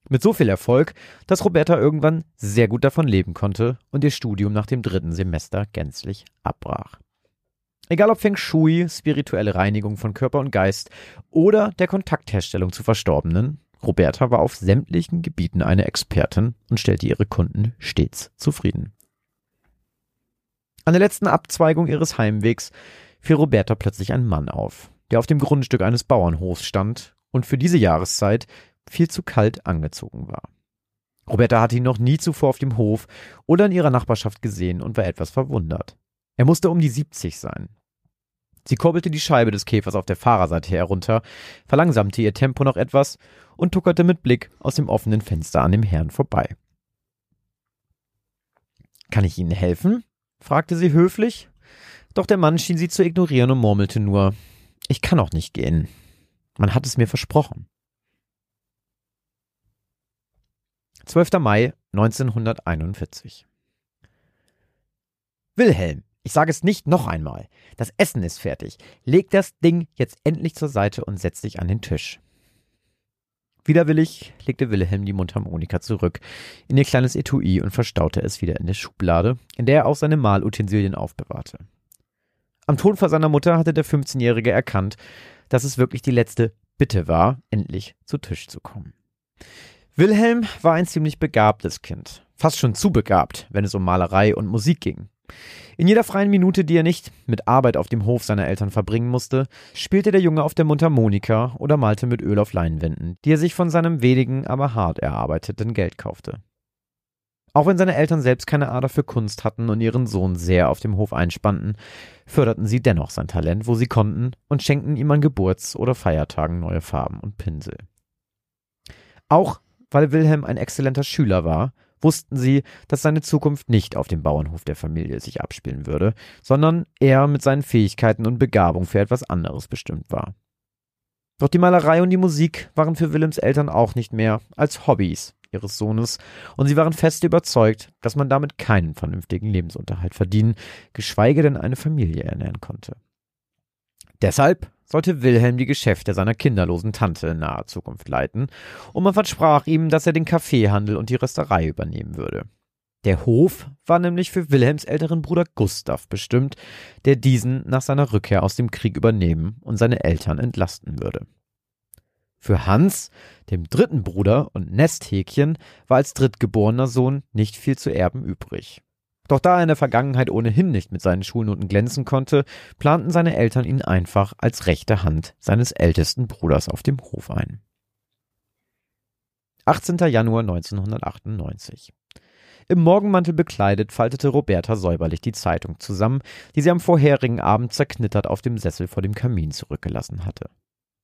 Mit so viel Erfolg, dass Roberta irgendwann sehr gut davon leben konnte und ihr Studium nach dem dritten Semester gänzlich abbrach. Egal ob Feng Shui, spirituelle Reinigung von Körper und Geist oder der Kontaktherstellung zu Verstorbenen, Roberta war auf sämtlichen Gebieten eine Expertin und stellte ihre Kunden stets zufrieden. An der letzten Abzweigung ihres Heimwegs fiel Roberta plötzlich ein Mann auf, der auf dem Grundstück eines Bauernhofs stand und für diese Jahreszeit viel zu kalt angezogen war. Roberta hatte ihn noch nie zuvor auf dem Hof oder in ihrer Nachbarschaft gesehen und war etwas verwundert. Er musste um die 70 sein. Sie kurbelte die Scheibe des Käfers auf der Fahrerseite herunter, verlangsamte ihr Tempo noch etwas und tuckerte mit Blick aus dem offenen Fenster an dem Herrn vorbei. Kann ich Ihnen helfen? fragte sie höflich. Doch der Mann schien sie zu ignorieren und murmelte nur Ich kann auch nicht gehen. Man hat es mir versprochen. 12. Mai 1941 Wilhelm, ich sage es nicht noch einmal. Das Essen ist fertig. Leg das Ding jetzt endlich zur Seite und setz dich an den Tisch. Widerwillig legte Wilhelm die Mundharmonika zurück in ihr kleines Etui und verstaute es wieder in der Schublade, in der er auch seine Malutensilien aufbewahrte. Am Tonfall seiner Mutter hatte der 15-Jährige erkannt, dass es wirklich die letzte Bitte war, endlich zu Tisch zu kommen. Wilhelm war ein ziemlich begabtes Kind, fast schon zu begabt, wenn es um Malerei und Musik ging. In jeder freien Minute, die er nicht mit Arbeit auf dem Hof seiner Eltern verbringen musste, spielte der Junge auf der Mundharmonika oder malte mit Öl auf Leinwänden, die er sich von seinem wenigen, aber hart erarbeiteten Geld kaufte. Auch wenn seine Eltern selbst keine Ader für Kunst hatten und ihren Sohn sehr auf dem Hof einspannten, förderten sie dennoch sein Talent, wo sie konnten, und schenkten ihm an Geburts- oder Feiertagen neue Farben und Pinsel. Auch weil Wilhelm ein exzellenter Schüler war, wussten sie, dass seine Zukunft nicht auf dem Bauernhof der Familie sich abspielen würde, sondern er mit seinen Fähigkeiten und Begabung für etwas anderes bestimmt war. Doch die Malerei und die Musik waren für Willems Eltern auch nicht mehr als Hobbys ihres Sohnes, und sie waren fest überzeugt, dass man damit keinen vernünftigen Lebensunterhalt verdienen, geschweige denn eine Familie ernähren konnte. Deshalb sollte Wilhelm die Geschäfte seiner kinderlosen Tante in naher Zukunft leiten, und man versprach ihm, dass er den Kaffeehandel und die Rösterei übernehmen würde. Der Hof war nämlich für Wilhelms älteren Bruder Gustav bestimmt, der diesen nach seiner Rückkehr aus dem Krieg übernehmen und seine Eltern entlasten würde. Für Hans, dem dritten Bruder und Nesthäkchen, war als drittgeborener Sohn nicht viel zu erben übrig. Doch da er in der Vergangenheit ohnehin nicht mit seinen Schulnoten glänzen konnte, planten seine Eltern ihn einfach als rechte Hand seines ältesten Bruders auf dem Hof ein. 18. Januar 1998 im Morgenmantel bekleidet faltete Roberta säuberlich die Zeitung zusammen, die sie am vorherigen Abend zerknittert auf dem Sessel vor dem Kamin zurückgelassen hatte.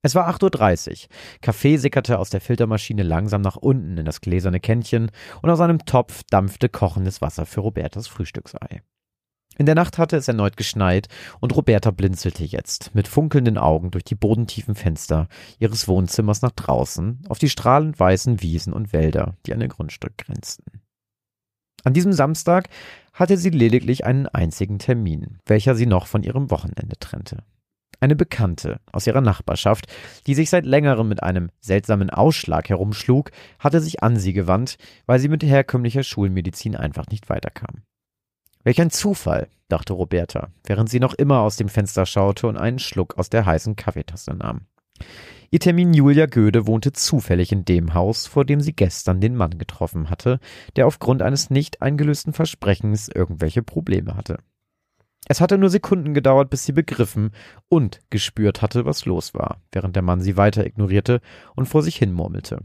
Es war 8.30 Uhr. Kaffee sickerte aus der Filtermaschine langsam nach unten in das gläserne Kännchen und aus einem Topf dampfte kochendes Wasser für Robertas Frühstücksei. In der Nacht hatte es erneut geschneit und Roberta blinzelte jetzt mit funkelnden Augen durch die bodentiefen Fenster ihres Wohnzimmers nach draußen auf die strahlend weißen Wiesen und Wälder, die an ihr Grundstück grenzten. An diesem Samstag hatte sie lediglich einen einzigen Termin, welcher sie noch von ihrem Wochenende trennte. Eine Bekannte aus ihrer Nachbarschaft, die sich seit längerem mit einem seltsamen Ausschlag herumschlug, hatte sich an sie gewandt, weil sie mit herkömmlicher Schulmedizin einfach nicht weiterkam. Welch ein Zufall, dachte Roberta, während sie noch immer aus dem Fenster schaute und einen Schluck aus der heißen Kaffeetasse nahm. Ihr Termin Julia Göde wohnte zufällig in dem Haus, vor dem sie gestern den Mann getroffen hatte, der aufgrund eines nicht eingelösten Versprechens irgendwelche Probleme hatte. Es hatte nur Sekunden gedauert, bis sie begriffen und gespürt hatte, was los war, während der Mann sie weiter ignorierte und vor sich hin murmelte.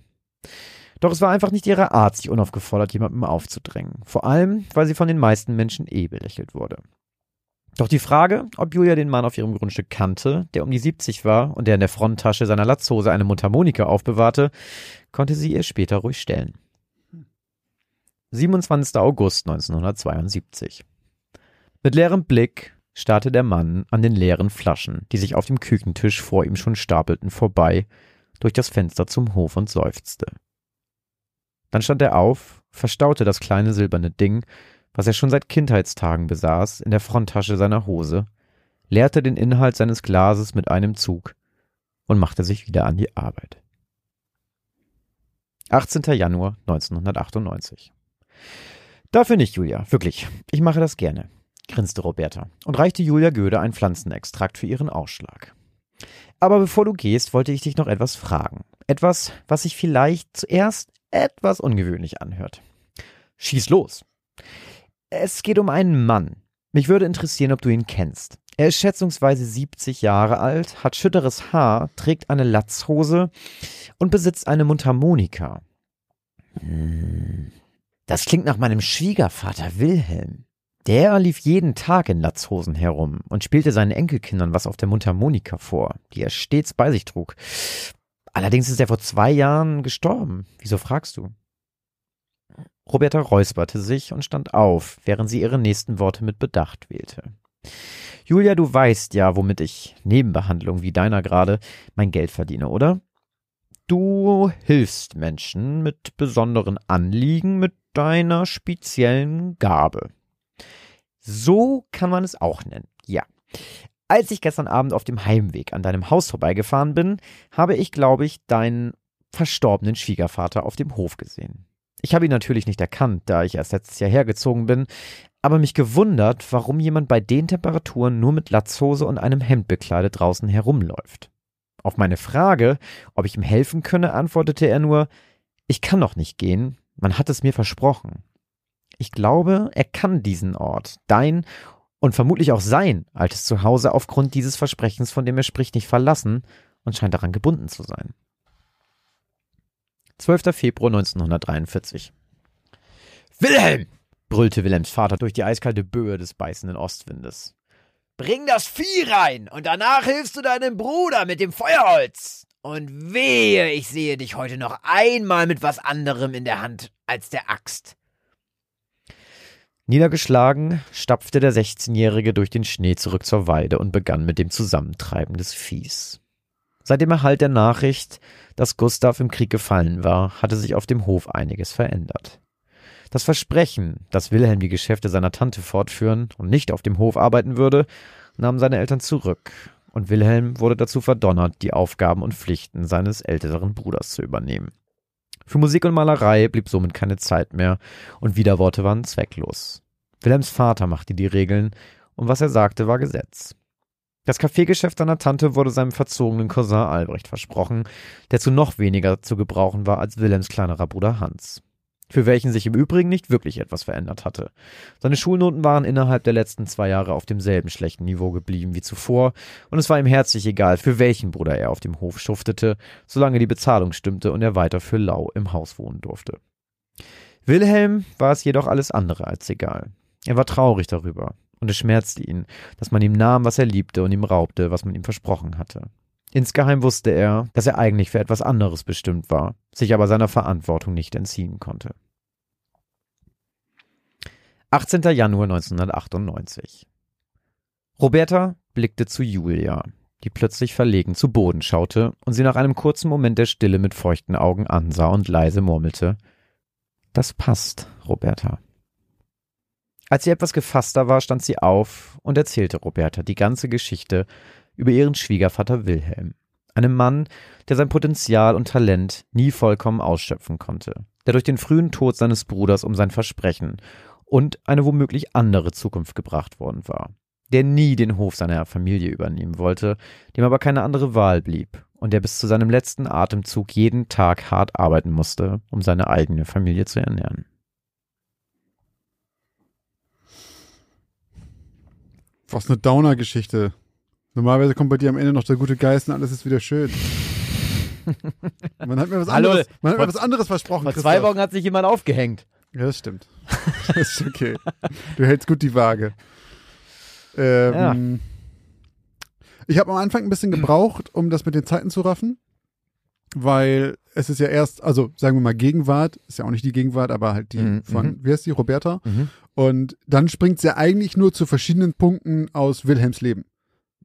Doch es war einfach nicht ihre Art, sich unaufgefordert jemandem aufzudrängen, vor allem, weil sie von den meisten Menschen eh belächelt wurde. Doch die Frage, ob Julia den Mann auf ihrem Grundstück kannte, der um die 70 war und der in der Fronttasche seiner Latzhose eine Mundharmonika aufbewahrte, konnte sie ihr später ruhig stellen. 27. August 1972 mit leerem Blick starrte der Mann an den leeren Flaschen, die sich auf dem Küchentisch vor ihm schon stapelten, vorbei, durch das Fenster zum Hof und seufzte. Dann stand er auf, verstaute das kleine silberne Ding, was er schon seit Kindheitstagen besaß, in der Fronttasche seiner Hose, leerte den Inhalt seines Glases mit einem Zug und machte sich wieder an die Arbeit. 18. Januar 1998 Dafür nicht, Julia, wirklich. Ich mache das gerne grinste Roberta und reichte Julia Göde ein Pflanzenextrakt für ihren Ausschlag. Aber bevor du gehst, wollte ich dich noch etwas fragen. Etwas, was sich vielleicht zuerst etwas ungewöhnlich anhört. Schieß los. Es geht um einen Mann. Mich würde interessieren, ob du ihn kennst. Er ist schätzungsweise 70 Jahre alt, hat schütteres Haar, trägt eine Latzhose und besitzt eine Mundharmonika. Hm, das klingt nach meinem Schwiegervater Wilhelm. Der lief jeden Tag in Latzhosen herum und spielte seinen Enkelkindern was auf der Mundharmonika vor, die er stets bei sich trug. Allerdings ist er vor zwei Jahren gestorben. Wieso fragst du? Roberta räusperte sich und stand auf, während sie ihre nächsten Worte mit Bedacht wählte. Julia, du weißt ja, womit ich, Nebenbehandlung wie deiner gerade, mein Geld verdiene, oder? Du hilfst Menschen mit besonderen Anliegen mit deiner speziellen Gabe. So kann man es auch nennen, ja. Als ich gestern Abend auf dem Heimweg an deinem Haus vorbeigefahren bin, habe ich, glaube ich, deinen verstorbenen Schwiegervater auf dem Hof gesehen. Ich habe ihn natürlich nicht erkannt, da ich erst letztes Jahr hergezogen bin, aber mich gewundert, warum jemand bei den Temperaturen nur mit Latzhose und einem Hemd bekleidet draußen herumläuft. Auf meine Frage, ob ich ihm helfen könne, antwortete er nur, ich kann noch nicht gehen, man hat es mir versprochen. Ich glaube, er kann diesen Ort, dein und vermutlich auch sein altes Zuhause aufgrund dieses Versprechens, von dem er spricht, nicht verlassen und scheint daran gebunden zu sein. 12. Februar 1943. Wilhelm! brüllte Wilhelms Vater durch die eiskalte Böe des beißenden Ostwindes. Bring das Vieh rein und danach hilfst du deinem Bruder mit dem Feuerholz. Und wehe, ich sehe dich heute noch einmal mit was anderem in der Hand als der Axt. Niedergeschlagen stapfte der 16-Jährige durch den Schnee zurück zur Weide und begann mit dem Zusammentreiben des Viehs. Seit dem Erhalt der Nachricht, dass Gustav im Krieg gefallen war, hatte sich auf dem Hof einiges verändert. Das Versprechen, dass Wilhelm die Geschäfte seiner Tante fortführen und nicht auf dem Hof arbeiten würde, nahmen seine Eltern zurück, und Wilhelm wurde dazu verdonnert, die Aufgaben und Pflichten seines älteren Bruders zu übernehmen. Für Musik und Malerei blieb somit keine Zeit mehr und Widerworte waren zwecklos. Wilhelms Vater machte die Regeln und was er sagte, war Gesetz. Das Kaffeegeschäft seiner Tante wurde seinem verzogenen Cousin Albrecht versprochen, der zu noch weniger zu gebrauchen war als Wilhelms kleinerer Bruder Hans für welchen sich im Übrigen nicht wirklich etwas verändert hatte. Seine Schulnoten waren innerhalb der letzten zwei Jahre auf demselben schlechten Niveau geblieben wie zuvor, und es war ihm herzlich egal, für welchen Bruder er auf dem Hof schuftete, solange die Bezahlung stimmte und er weiter für lau im Haus wohnen durfte. Wilhelm war es jedoch alles andere als egal. Er war traurig darüber, und es schmerzte ihn, dass man ihm nahm, was er liebte, und ihm raubte, was man ihm versprochen hatte. Insgeheim wusste er, dass er eigentlich für etwas anderes bestimmt war, sich aber seiner Verantwortung nicht entziehen konnte. 18. Januar 1998 Roberta blickte zu Julia, die plötzlich verlegen zu Boden schaute und sie nach einem kurzen Moment der Stille mit feuchten Augen ansah und leise murmelte Das passt, Roberta. Als sie etwas gefasster war, stand sie auf und erzählte Roberta die ganze Geschichte über ihren Schwiegervater Wilhelm. Einem Mann, der sein Potenzial und Talent nie vollkommen ausschöpfen konnte, der durch den frühen Tod seines Bruders um sein Versprechen und eine womöglich andere Zukunft gebracht worden war, der nie den Hof seiner Familie übernehmen wollte, dem aber keine andere Wahl blieb und der bis zu seinem letzten Atemzug jeden Tag hart arbeiten musste, um seine eigene Familie zu ernähren. Was eine Downer-Geschichte. Normalerweise kommt bei dir am Ende noch der gute Geist und alles ist wieder schön. Man hat mir was Hallo, anderes, man hat mir was anderes versprochen. Vor Christoph. zwei Wochen hat sich jemand aufgehängt. Ja, das stimmt. das ist okay. Du hältst gut die Waage. Ähm, Ich habe am Anfang ein bisschen gebraucht, um das mit den Zeiten zu raffen, weil es ist ja erst, also sagen wir mal Gegenwart, ist ja auch nicht die Gegenwart, aber halt die Mhm, von, mhm. wie heißt die, Roberta? Mhm. Und dann springt es ja eigentlich nur zu verschiedenen Punkten aus Wilhelms Leben.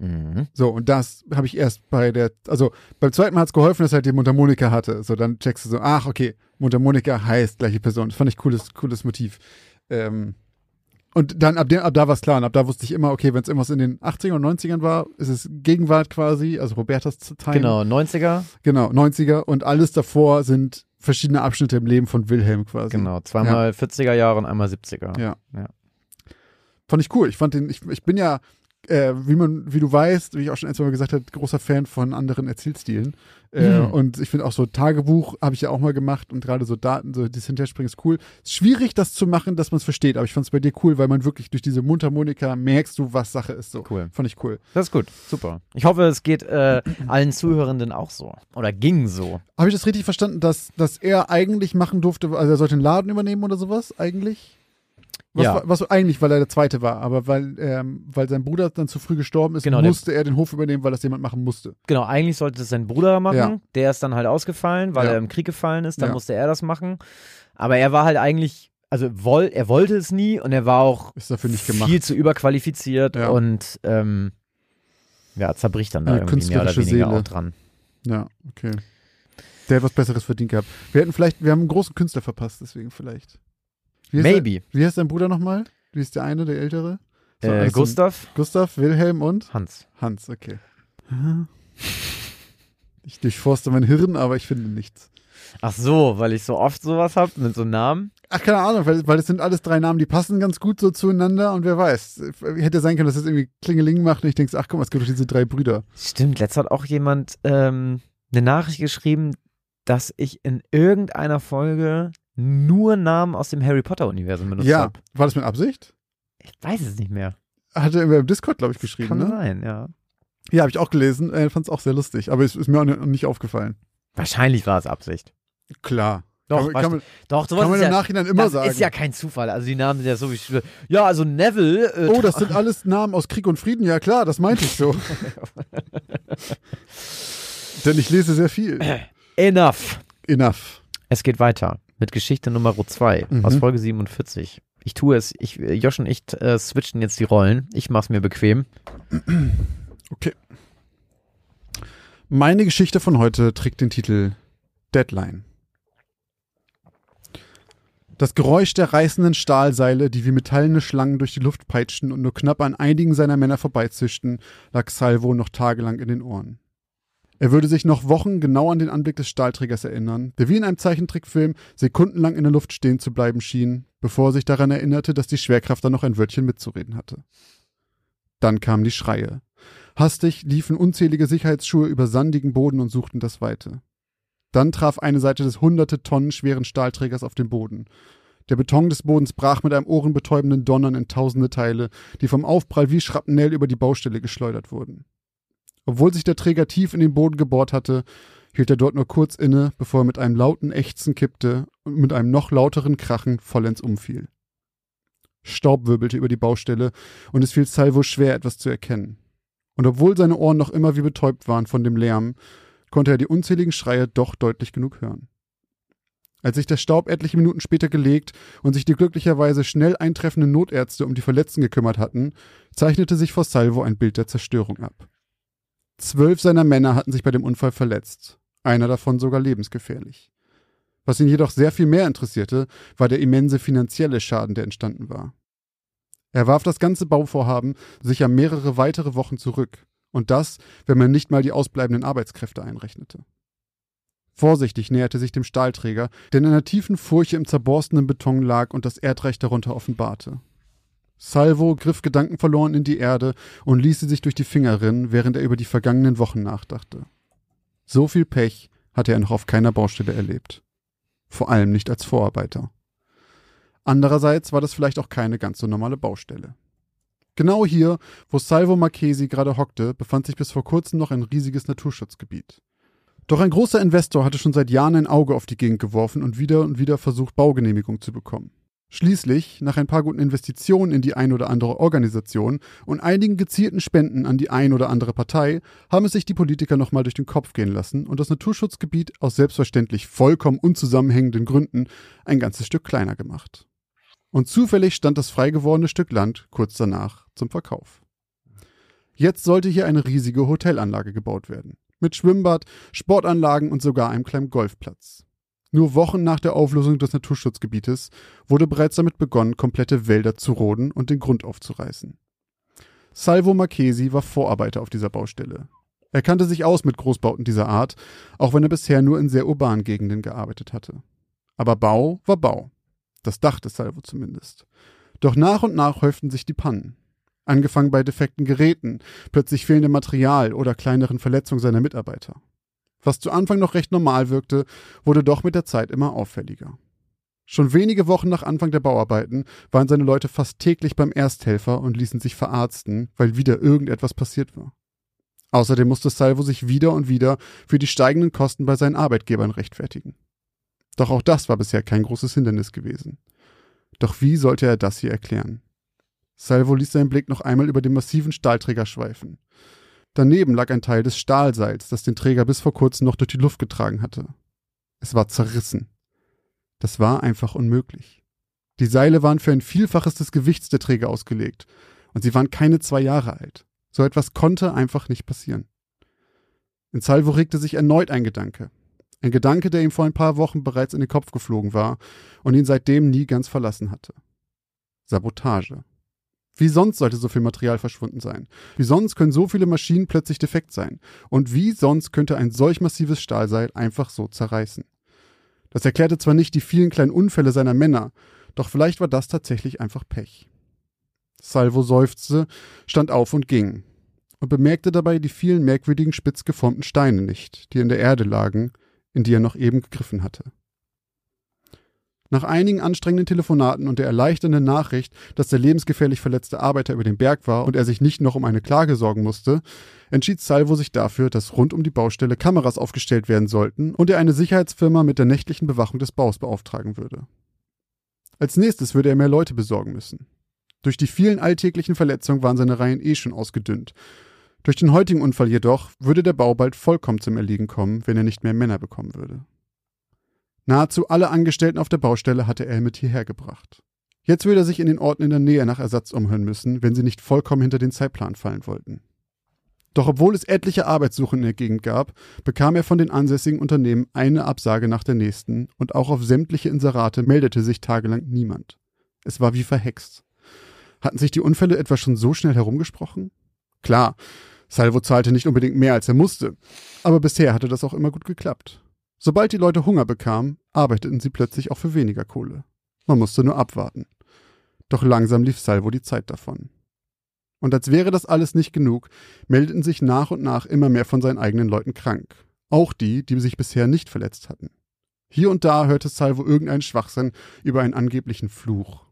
Mhm. So, und das habe ich erst bei der, also beim zweiten Mal hat es geholfen, dass er halt die Mundharmonika hatte. So, dann checkst du so, ach, okay, Mundharmonika heißt gleiche Person. Das fand ich cooles, cooles Motiv. Ähm, und dann ab, dem, ab da war es klar. Und ab da wusste ich immer, okay, wenn es irgendwas in den 80ern und 90ern war, ist es Gegenwart quasi, also Robertas Time. Genau, 90er. Genau, 90er. Und alles davor sind verschiedene Abschnitte im Leben von Wilhelm quasi. Genau, zweimal 40er Jahre und einmal 70er. Ja. Ja. Fand ich cool. Ich fand den, ich, ich bin ja äh, wie man, wie du weißt, wie ich auch schon ein, zwei Mal gesagt habe, großer Fan von anderen Erzählstilen. Äh, Mhm. Und ich finde auch so Tagebuch habe ich ja auch mal gemacht und gerade so Daten, so das Hinterspringen ist cool. Ist schwierig, das zu machen, dass man es versteht, aber ich fand es bei dir cool, weil man wirklich durch diese Mundharmonika merkst du, was Sache ist. So. Cool. Fand ich cool. Das ist gut, super. Ich hoffe, es geht äh, allen Zuhörenden auch so. Oder ging so. Habe ich das richtig verstanden, dass, dass er eigentlich machen durfte, also er sollte den Laden übernehmen oder sowas, eigentlich? Was, Ja. was eigentlich, weil er der Zweite war, aber weil, ähm, weil sein Bruder dann zu früh gestorben ist, Genau, musste er den Hof übernehmen, weil das jemand machen musste. Genau, eigentlich sollte es sein Bruder machen. Ja. Der ist dann halt ausgefallen, weil Ja. er im Krieg gefallen ist. Dann musste er das machen. Aber er war halt eigentlich, also woll, er wollte es nie und er war auch viel zu überqualifiziert und ähm, ja, zerbricht dann da Eine irgendwie mehr oder künstlerische weniger Seele. auch dran. Ja, okay. Der hat was Besseres verdient gehabt. Wir hätten vielleicht, wir haben einen großen Künstler verpasst, deswegen vielleicht. Wie heißt Maybe. Der, wie heißt dein Bruder nochmal? Wie ist der eine, der ältere? So, Äh, alles so- Gustav, Gustav, Wilhelm und Hans. Hans, okay. Ich durchforste mein Hirn, aber ich finde nichts. Ach so, weil ich so oft sowas hab mit so Namen. Ach, keine Ahnung, weil, weil das sind alles drei Namen, die passen ganz gut so zueinander und wer weiß. Hätte sein können, dass das irgendwie Klingeling macht und ich denke, ach guck mal, es gibt doch diese drei Brüder. Stimmt, letztes hat auch jemand ähm, eine Nachricht geschrieben, dass ich in irgendeiner Folge nur Namen aus dem Harry Potter Universum benutzt ja, habe. war das mit Absicht? Ich weiß es nicht mehr. Hat er im Discord, glaube ich, geschrieben, Kann ne? sein, ja. Ja, habe ich auch gelesen, äh, fand es auch sehr lustig, aber es ist mir auch ni- nicht aufgefallen. Wahrscheinlich war es Absicht. Klar. Doch, kann, kann du, man, doch, sowas kann man im ja, Nachhinein immer das sagen. ist ja kein Zufall. Also die Namen sind ja so wie. Ja, also Neville. Äh, oh, das sind alles Namen aus Krieg und Frieden. Ja, klar, das meinte ich so. Denn ich lese sehr viel. enough. Enough. Es geht weiter mit Geschichte Nummer 2 Mhm. aus Folge 47. Ich tue es, ich, Josh und ich äh, switchen jetzt die Rollen. Ich mach's mir bequem. Okay. Meine Geschichte von heute trägt den Titel Deadline. Das Geräusch der reißenden Stahlseile, die wie metallene Schlangen durch die Luft peitschten und nur knapp an einigen seiner Männer vorbeizischten, lag Salvo noch tagelang in den Ohren. Er würde sich noch Wochen genau an den Anblick des Stahlträgers erinnern, der wie in einem Zeichentrickfilm sekundenlang in der Luft stehen zu bleiben schien, bevor er sich daran erinnerte, dass die Schwerkraft da noch ein Wörtchen mitzureden hatte. Dann kamen die Schreie. Hastig liefen unzählige Sicherheitsschuhe über sandigen Boden und suchten das Weite. Dann traf eine Seite des hunderte Tonnen schweren Stahlträgers auf den Boden. Der Beton des Bodens brach mit einem ohrenbetäubenden Donnern in tausende Teile, die vom Aufprall wie Schrapnell über die Baustelle geschleudert wurden. Obwohl sich der Träger tief in den Boden gebohrt hatte, hielt er dort nur kurz inne, bevor er mit einem lauten Ächzen kippte und mit einem noch lauteren Krachen vollends umfiel. Staub wirbelte über die Baustelle, und es fiel Salvo schwer, etwas zu erkennen. Und obwohl seine Ohren noch immer wie betäubt waren von dem Lärm, konnte er die unzähligen Schreie doch deutlich genug hören. Als sich der Staub etliche Minuten später gelegt und sich die glücklicherweise schnell eintreffenden Notärzte um die Verletzten gekümmert hatten, zeichnete sich vor Salvo ein Bild der Zerstörung ab. Zwölf seiner Männer hatten sich bei dem Unfall verletzt, einer davon sogar lebensgefährlich. Was ihn jedoch sehr viel mehr interessierte, war der immense finanzielle Schaden, der entstanden war. Er warf das ganze Bauvorhaben sicher mehrere weitere Wochen zurück, und das, wenn man nicht mal die ausbleibenden Arbeitskräfte einrechnete. Vorsichtig näherte sich dem Stahlträger, der in einer tiefen Furche im zerborstenen Beton lag und das Erdreich darunter offenbarte. Salvo griff gedankenverloren in die Erde und ließ sie sich durch die Finger rinnen, während er über die vergangenen Wochen nachdachte. So viel Pech hatte er noch auf keiner Baustelle erlebt. Vor allem nicht als Vorarbeiter. Andererseits war das vielleicht auch keine ganz so normale Baustelle. Genau hier, wo Salvo Marchesi gerade hockte, befand sich bis vor kurzem noch ein riesiges Naturschutzgebiet. Doch ein großer Investor hatte schon seit Jahren ein Auge auf die Gegend geworfen und wieder und wieder versucht, Baugenehmigung zu bekommen. Schließlich, nach ein paar guten Investitionen in die ein oder andere Organisation und einigen gezielten Spenden an die ein oder andere Partei, haben es sich die Politiker nochmal durch den Kopf gehen lassen und das Naturschutzgebiet aus selbstverständlich vollkommen unzusammenhängenden Gründen ein ganzes Stück kleiner gemacht. Und zufällig stand das frei gewordene Stück Land kurz danach zum Verkauf. Jetzt sollte hier eine riesige Hotelanlage gebaut werden. Mit Schwimmbad, Sportanlagen und sogar einem kleinen Golfplatz. Nur Wochen nach der Auflösung des Naturschutzgebietes wurde bereits damit begonnen, komplette Wälder zu roden und den Grund aufzureißen. Salvo Marchesi war Vorarbeiter auf dieser Baustelle. Er kannte sich aus mit Großbauten dieser Art, auch wenn er bisher nur in sehr urbanen Gegenden gearbeitet hatte. Aber Bau war Bau. Das dachte Salvo zumindest. Doch nach und nach häuften sich die Pannen. Angefangen bei defekten Geräten, plötzlich fehlendem Material oder kleineren Verletzungen seiner Mitarbeiter. Was zu Anfang noch recht normal wirkte, wurde doch mit der Zeit immer auffälliger. Schon wenige Wochen nach Anfang der Bauarbeiten waren seine Leute fast täglich beim Ersthelfer und ließen sich verarzten, weil wieder irgendetwas passiert war. Außerdem musste Salvo sich wieder und wieder für die steigenden Kosten bei seinen Arbeitgebern rechtfertigen. Doch auch das war bisher kein großes Hindernis gewesen. Doch wie sollte er das hier erklären? Salvo ließ seinen Blick noch einmal über den massiven Stahlträger schweifen. Daneben lag ein Teil des Stahlseils, das den Träger bis vor kurzem noch durch die Luft getragen hatte. Es war zerrissen. Das war einfach unmöglich. Die Seile waren für ein Vielfaches des Gewichts der Träger ausgelegt, und sie waren keine zwei Jahre alt. So etwas konnte einfach nicht passieren. In Salvo regte sich erneut ein Gedanke. Ein Gedanke, der ihm vor ein paar Wochen bereits in den Kopf geflogen war und ihn seitdem nie ganz verlassen hatte. Sabotage. Wie sonst sollte so viel Material verschwunden sein? Wie sonst können so viele Maschinen plötzlich defekt sein? Und wie sonst könnte ein solch massives Stahlseil einfach so zerreißen? Das erklärte zwar nicht die vielen kleinen Unfälle seiner Männer, doch vielleicht war das tatsächlich einfach Pech. Salvo seufzte, stand auf und ging und bemerkte dabei die vielen merkwürdigen spitz geformten Steine nicht, die in der Erde lagen, in die er noch eben gegriffen hatte. Nach einigen anstrengenden Telefonaten und der erleichternden Nachricht, dass der lebensgefährlich verletzte Arbeiter über den Berg war und er sich nicht noch um eine Klage sorgen musste, entschied Salvo sich dafür, dass rund um die Baustelle Kameras aufgestellt werden sollten und er eine Sicherheitsfirma mit der nächtlichen Bewachung des Baus beauftragen würde. Als nächstes würde er mehr Leute besorgen müssen. Durch die vielen alltäglichen Verletzungen waren seine Reihen eh schon ausgedünnt. Durch den heutigen Unfall jedoch würde der Bau bald vollkommen zum Erliegen kommen, wenn er nicht mehr Männer bekommen würde. Nahezu alle Angestellten auf der Baustelle hatte er mit hierher gebracht. Jetzt würde er sich in den Orten in der Nähe nach Ersatz umhören müssen, wenn sie nicht vollkommen hinter den Zeitplan fallen wollten. Doch obwohl es etliche Arbeitssuchen in der Gegend gab, bekam er von den ansässigen Unternehmen eine Absage nach der nächsten und auch auf sämtliche Inserate meldete sich tagelang niemand. Es war wie verhext. Hatten sich die Unfälle etwa schon so schnell herumgesprochen? Klar, Salvo zahlte nicht unbedingt mehr, als er musste, aber bisher hatte das auch immer gut geklappt. Sobald die Leute Hunger bekamen, arbeiteten sie plötzlich auch für weniger Kohle. Man musste nur abwarten. Doch langsam lief Salvo die Zeit davon. Und als wäre das alles nicht genug, meldeten sich nach und nach immer mehr von seinen eigenen Leuten krank. Auch die, die sich bisher nicht verletzt hatten. Hier und da hörte Salvo irgendeinen Schwachsinn über einen angeblichen Fluch.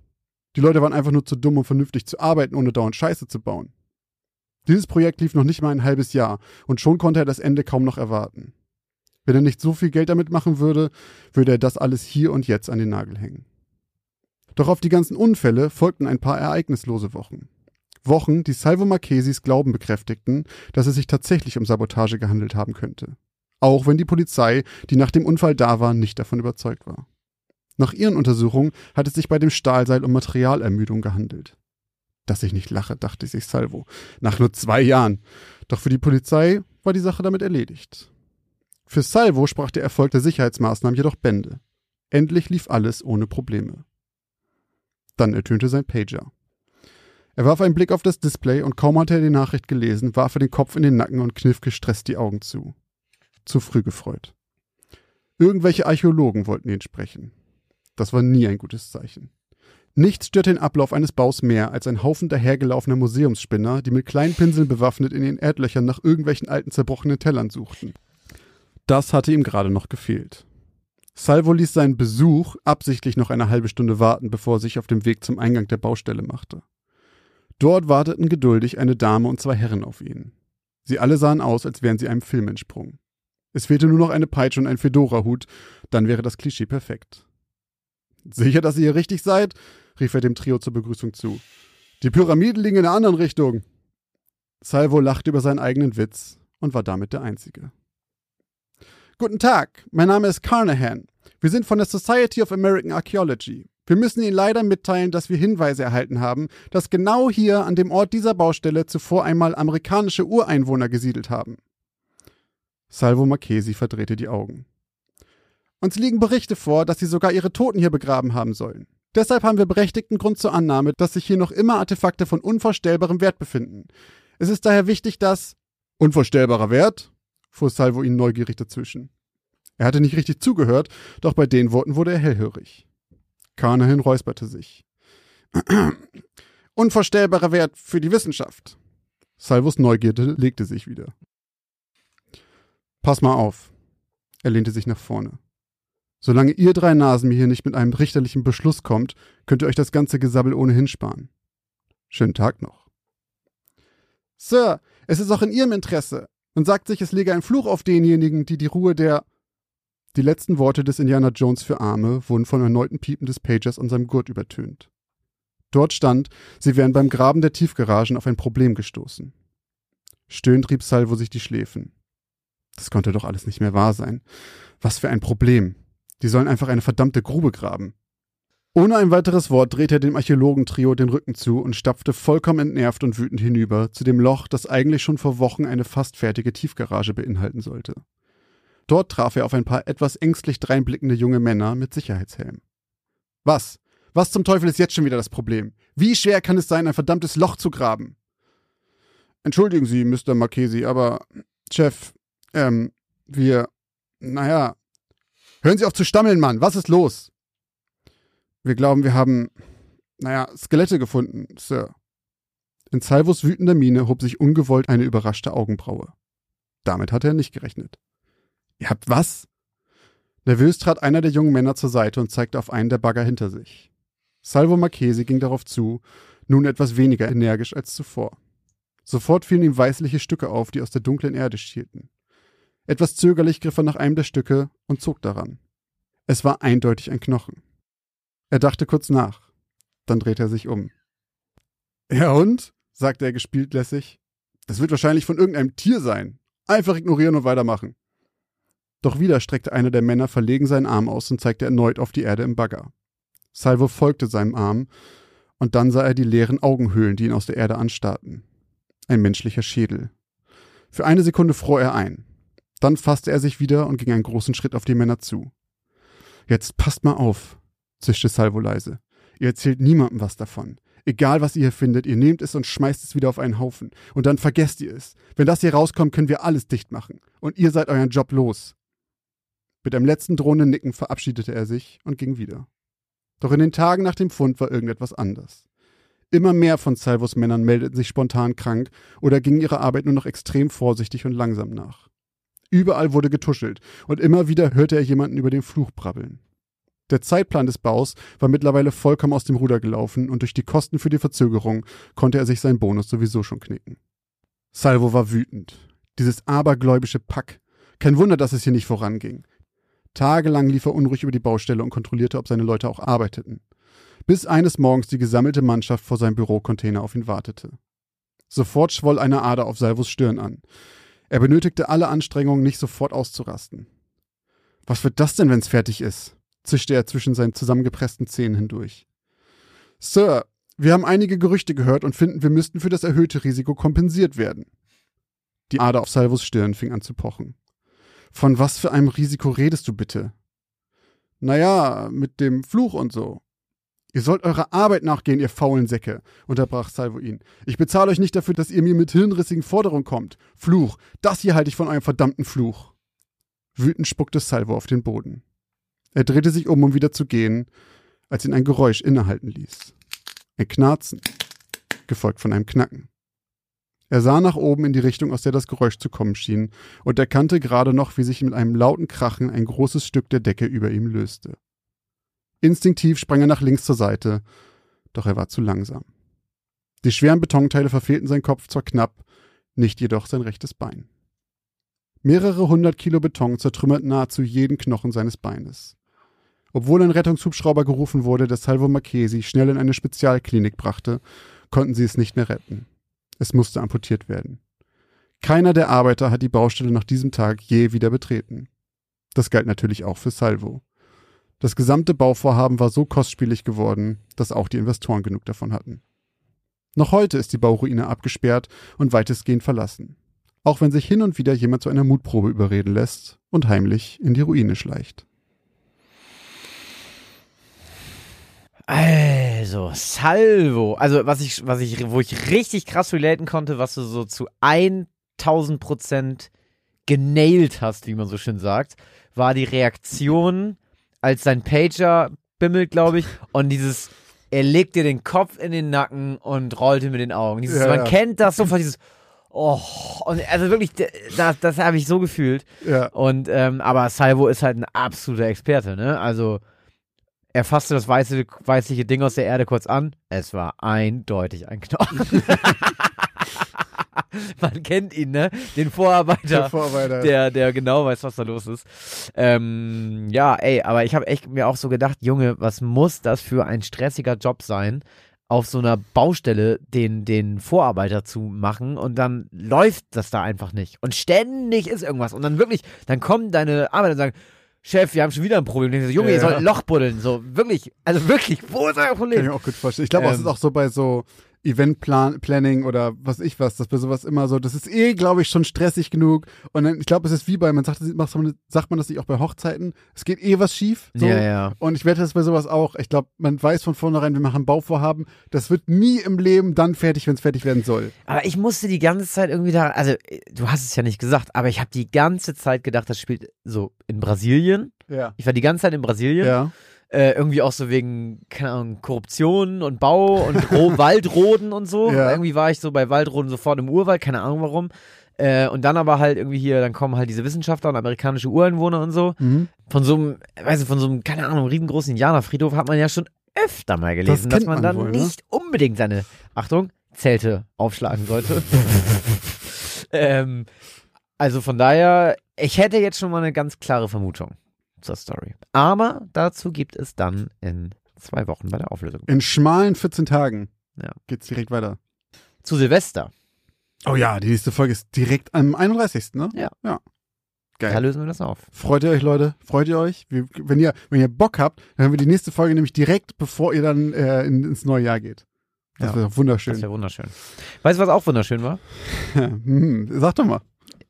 Die Leute waren einfach nur zu dumm, um vernünftig zu arbeiten, ohne dauernd Scheiße zu bauen. Dieses Projekt lief noch nicht mal ein halbes Jahr und schon konnte er das Ende kaum noch erwarten. Wenn er nicht so viel Geld damit machen würde, würde er das alles hier und jetzt an den Nagel hängen. Doch auf die ganzen Unfälle folgten ein paar ereignislose Wochen. Wochen, die Salvo Marchesis Glauben bekräftigten, dass es sich tatsächlich um Sabotage gehandelt haben könnte. Auch wenn die Polizei, die nach dem Unfall da war, nicht davon überzeugt war. Nach ihren Untersuchungen hat es sich bei dem Stahlseil um Materialermüdung gehandelt. Dass ich nicht lache, dachte sich Salvo. Nach nur zwei Jahren. Doch für die Polizei war die Sache damit erledigt. Für Salvo sprach der Erfolg der Sicherheitsmaßnahmen jedoch Bände. Endlich lief alles ohne Probleme. Dann ertönte sein Pager. Er warf einen Blick auf das Display und kaum hatte er die Nachricht gelesen, warf er den Kopf in den Nacken und kniff gestresst die Augen zu. Zu früh gefreut. Irgendwelche Archäologen wollten ihn sprechen. Das war nie ein gutes Zeichen. Nichts stört den Ablauf eines Baus mehr als ein Haufen dahergelaufener Museumsspinner, die mit kleinen Pinseln bewaffnet in den Erdlöchern nach irgendwelchen alten zerbrochenen Tellern suchten. Das hatte ihm gerade noch gefehlt. Salvo ließ seinen Besuch absichtlich noch eine halbe Stunde warten, bevor er sich auf dem Weg zum Eingang der Baustelle machte. Dort warteten geduldig eine Dame und zwei Herren auf ihn. Sie alle sahen aus, als wären sie einem Film entsprungen. Es fehlte nur noch eine Peitsche und ein Fedora-Hut, dann wäre das Klischee perfekt. Sicher, dass ihr hier richtig seid? rief er dem Trio zur Begrüßung zu. Die Pyramiden liegen in der anderen Richtung. Salvo lachte über seinen eigenen Witz und war damit der Einzige. Guten Tag, mein Name ist Carnahan. Wir sind von der Society of American Archaeology. Wir müssen Ihnen leider mitteilen, dass wir Hinweise erhalten haben, dass genau hier an dem Ort dieser Baustelle zuvor einmal amerikanische Ureinwohner gesiedelt haben. Salvo Marchesi verdrehte die Augen. Uns liegen Berichte vor, dass sie sogar ihre Toten hier begraben haben sollen. Deshalb haben wir berechtigten Grund zur Annahme, dass sich hier noch immer Artefakte von unvorstellbarem Wert befinden. Es ist daher wichtig, dass. Unvorstellbarer Wert? Fuhr Salvo ihn neugierig dazwischen. Er hatte nicht richtig zugehört, doch bei den Worten wurde er hellhörig. Carnahan räusperte sich. Unvorstellbarer Wert für die Wissenschaft. Salvos Neugierde legte sich wieder. Pass mal auf. Er lehnte sich nach vorne. Solange ihr drei Nasen mir hier nicht mit einem richterlichen Beschluss kommt, könnt ihr euch das ganze Gesabbel ohnehin sparen. Schönen Tag noch. Sir, es ist auch in Ihrem Interesse. Man sagt sich, es lege ein Fluch auf denjenigen, die die Ruhe der. Die letzten Worte des Indiana Jones für Arme wurden von erneuten Piepen des Pagers an seinem Gurt übertönt. Dort stand, sie wären beim Graben der Tiefgaragen auf ein Problem gestoßen. Stöhnt rieb Salvo sich die Schläfen. Das konnte doch alles nicht mehr wahr sein. Was für ein Problem. Die sollen einfach eine verdammte Grube graben. Ohne ein weiteres Wort drehte er dem Archäologentrio den Rücken zu und stapfte vollkommen entnervt und wütend hinüber zu dem Loch, das eigentlich schon vor Wochen eine fast fertige Tiefgarage beinhalten sollte. Dort traf er auf ein paar etwas ängstlich dreinblickende junge Männer mit Sicherheitshelm. Was? Was zum Teufel ist jetzt schon wieder das Problem? Wie schwer kann es sein, ein verdammtes Loch zu graben? Entschuldigen Sie, Mr. Marchesi, aber Chef, ähm, wir, naja, hören Sie auf zu stammeln, Mann, was ist los? Wir glauben, wir haben, naja, Skelette gefunden, Sir. In Salvos wütender Miene hob sich ungewollt eine überraschte Augenbraue. Damit hatte er nicht gerechnet. Ihr habt was? Nervös trat einer der jungen Männer zur Seite und zeigte auf einen der Bagger hinter sich. Salvo Marchesi ging darauf zu, nun etwas weniger energisch als zuvor. Sofort fielen ihm weißliche Stücke auf, die aus der dunklen Erde schielten. Etwas zögerlich griff er nach einem der Stücke und zog daran. Es war eindeutig ein Knochen. Er dachte kurz nach. Dann drehte er sich um. Ja und? sagte er gespielt lässig. Das wird wahrscheinlich von irgendeinem Tier sein. Einfach ignorieren und weitermachen. Doch wieder streckte einer der Männer verlegen seinen Arm aus und zeigte erneut auf die Erde im Bagger. Salvo folgte seinem Arm, und dann sah er die leeren Augenhöhlen, die ihn aus der Erde anstarrten. Ein menschlicher Schädel. Für eine Sekunde fror er ein. Dann fasste er sich wieder und ging einen großen Schritt auf die Männer zu. Jetzt passt mal auf, zischte Salvo leise. Ihr erzählt niemandem was davon. Egal, was ihr hier findet, ihr nehmt es und schmeißt es wieder auf einen Haufen. Und dann vergesst ihr es. Wenn das hier rauskommt, können wir alles dicht machen. Und ihr seid euren Job los. Mit einem letzten drohenden Nicken verabschiedete er sich und ging wieder. Doch in den Tagen nach dem Fund war irgendetwas anders. Immer mehr von Salvos Männern meldeten sich spontan krank oder gingen ihrer Arbeit nur noch extrem vorsichtig und langsam nach. Überall wurde getuschelt und immer wieder hörte er jemanden über den Fluch brabbeln. Der Zeitplan des Baus war mittlerweile vollkommen aus dem Ruder gelaufen und durch die Kosten für die Verzögerung konnte er sich seinen Bonus sowieso schon knicken. Salvo war wütend. Dieses abergläubische Pack. Kein Wunder, dass es hier nicht voranging. Tagelang lief er unruhig über die Baustelle und kontrollierte, ob seine Leute auch arbeiteten. Bis eines Morgens die gesammelte Mannschaft vor seinem Bürocontainer auf ihn wartete. Sofort schwoll eine Ader auf Salvos Stirn an. Er benötigte alle Anstrengungen, nicht sofort auszurasten. Was wird das denn, wenn's fertig ist? Zischte er zwischen seinen zusammengepressten Zähnen hindurch. Sir, wir haben einige Gerüchte gehört und finden, wir müssten für das erhöhte Risiko kompensiert werden. Die Ader auf Salvos Stirn fing an zu pochen. Von was für einem Risiko redest du bitte? Naja, mit dem Fluch und so. Ihr sollt eurer Arbeit nachgehen, ihr faulen Säcke, unterbrach Salvo ihn. Ich bezahle euch nicht dafür, dass ihr mir mit hirnrissigen Forderungen kommt. Fluch, das hier halte ich von eurem verdammten Fluch. Wütend spuckte Salvo auf den Boden. Er drehte sich um, um wieder zu gehen, als ihn ein Geräusch innehalten ließ. Ein Knarzen, gefolgt von einem Knacken. Er sah nach oben in die Richtung, aus der das Geräusch zu kommen schien, und erkannte gerade noch, wie sich mit einem lauten Krachen ein großes Stück der Decke über ihm löste. Instinktiv sprang er nach links zur Seite, doch er war zu langsam. Die schweren Betonteile verfehlten seinen Kopf zwar knapp, nicht jedoch sein rechtes Bein. Mehrere hundert Kilo Beton zertrümmerten nahezu jeden Knochen seines Beines. Obwohl ein Rettungshubschrauber gerufen wurde, der Salvo Marchesi schnell in eine Spezialklinik brachte, konnten sie es nicht mehr retten. Es musste amputiert werden. Keiner der Arbeiter hat die Baustelle nach diesem Tag je wieder betreten. Das galt natürlich auch für Salvo. Das gesamte Bauvorhaben war so kostspielig geworden, dass auch die Investoren genug davon hatten. Noch heute ist die Bauruine abgesperrt und weitestgehend verlassen. Auch wenn sich hin und wieder jemand zu einer Mutprobe überreden lässt und heimlich in die Ruine schleicht. Also, Salvo. Also, was ich, was ich, wo ich richtig krass relaten konnte, was du so zu 1000 Prozent genailt hast, wie man so schön sagt, war die Reaktion, als sein Pager bimmelt, glaube ich, und dieses, er legt dir den Kopf in den Nacken und rollte mit den Augen. Dieses, Ja, man ja. kennt das sofort, dieses, oh, und also wirklich, das, das habe ich so gefühlt. Ja. Und, ähm, aber Salvo ist halt ein absoluter Experte, ne? Also, er fasste das weiße, weißliche Ding aus der Erde kurz an. Es war eindeutig ein Knochen. Man kennt ihn, ne? Den Vorarbeiter Der Vorarbeiter. der, der genau weiß, was da los ist. Ähm, ja, ey, aber ich habe echt mir auch so gedacht, Junge, was muss das für ein stressiger Job sein, auf so einer Baustelle den, den Vorarbeiter zu machen und dann läuft das da einfach nicht. Und ständig ist irgendwas. Und dann wirklich, dann kommen deine Arbeiter und sagen, Chef, wir haben schon wieder ein Problem. Ich so, Junge, ihr Ja. sollt ein Loch buddeln. So, wirklich, also wirklich, wo ist euer Kann ich Problem? mir auch gut vorstellen. Ich glaube, auch, es Ähm. ist auch so bei so Event-Planning oder was ich was, dass bei sowas immer so, das ist eh, glaube ich, schon stressig genug. Und dann, ich glaube, es ist wie bei, man sagt, das- sagt man das nicht auch bei Hochzeiten, es geht eh was schief. So. Ja, ja. Und ich wette das bei sowas auch. Ich glaube, man weiß von vornherein, wir machen Bauvorhaben. Das wird nie im Leben dann fertig, wenn es fertig werden soll. Aber ich musste die ganze Zeit irgendwie da, also du hast es ja nicht gesagt, aber ich habe die ganze Zeit gedacht, das spielt so in Brasilien. Ja. Ich war die ganze Zeit in Brasilien. Ja. Äh, irgendwie auch so wegen, keine Ahnung, Korruption und Bau und Ro Waldroden und so. Ja. Irgendwie war ich so bei Waldroden sofort im Urwald, keine Ahnung warum. Äh, und dann aber halt irgendwie hier, dann kommen halt diese Wissenschaftler und amerikanische Ureinwohner und so. Mhm. Von so einem, weiß ich, von so einem, keine Ahnung, riesengroßen Indianerfriedhof hat man ja schon öfter mal gelesen, dass kennt man man dann wohl, ne? nicht unbedingt seine, Achtung, Zelte aufschlagen sollte. ähm, also von daher, ich hätte jetzt schon mal eine ganz klare Vermutung zur Story. Aber dazu gibt es dann in zwei Wochen bei der Auflösung. In schmalen 14 Tagen Ja. geht's direkt weiter. Zu Silvester, Oh ja, die nächste Folge ist direkt am 31. Ne? Ja. Ja. Geil. da lösen wir das auf. Freut ihr euch, Leute? Freut ihr euch? Wir, wenn, ihr, wenn ihr Bock habt, dann haben wir die nächste Folge nämlich direkt, bevor ihr dann äh, in, ins neue Jahr geht. Das Ja. wäre wunderschön. Das wäre wunderschön. Weißt du, was auch wunderschön war? hm, sag doch mal.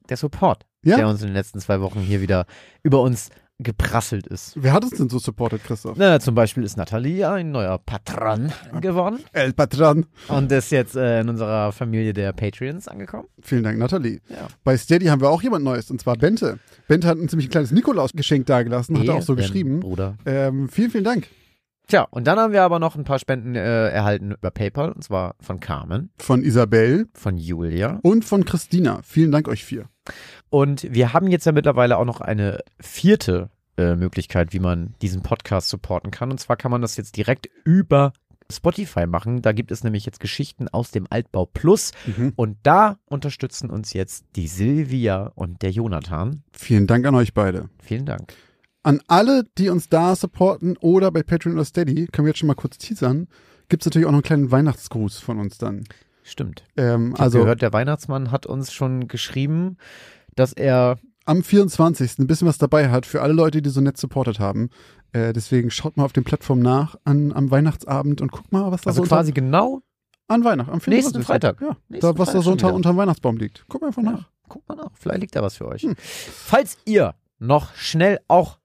Der Support, Ja? der uns in den letzten zwei Wochen hier wieder über uns geprasselt ist. Wer hat uns denn so supportet, Christoph? Na, zum Beispiel ist Nathalie ein neuer Patron geworden El Patron. und ist jetzt äh, in unserer Familie der Patreons angekommen. Vielen Dank, Nathalie. Ja. Bei Steady haben wir auch jemand Neues, und zwar Bente. Bente hat uns nämlich ein kleines Nikolaus-Geschenk dagelassen, hat er auch so Eben, geschrieben. Bruder. Ähm, vielen, vielen Dank. Tja, und dann haben wir aber noch ein paar Spenden äh, erhalten über PayPal, und zwar von Carmen, Von Isabel von Julia. und von Christina. Vielen Dank euch vier. Und wir haben jetzt ja mittlerweile auch noch eine vierte äh, Möglichkeit, wie man diesen Podcast supporten kann. Und zwar kann man das jetzt direkt über Spotify machen. Da gibt es nämlich jetzt Geschichten aus dem Altbau Plus. Mhm. Und da unterstützen uns jetzt die Silvia und der Jonathan. Vielen Dank an euch beide. Vielen Dank. An alle, die uns da supporten oder bei Patreon oder Steady, können wir jetzt schon mal kurz teasern, gibt es natürlich auch noch einen kleinen Weihnachtsgruß von uns dann. Stimmt. Ähm, Ich also, gehört, der Weihnachtsmann hat uns schon geschrieben, dass er am 24. ein bisschen was dabei hat für alle Leute, die so nett supportet haben. Äh, deswegen schaut mal auf den Plattformen nach an, am Weihnachtsabend und guckt mal, was da also so quasi genau. an Weihnachten, am 24. Nächsten Freitag. Ja, Nächsten da, was da Freitag so schon unter, unterm Weihnachtsbaum liegt. Guck mal einfach nach. Ja, guck mal nach. Vielleicht liegt da was für euch. Hm. Falls ihr noch schnell auch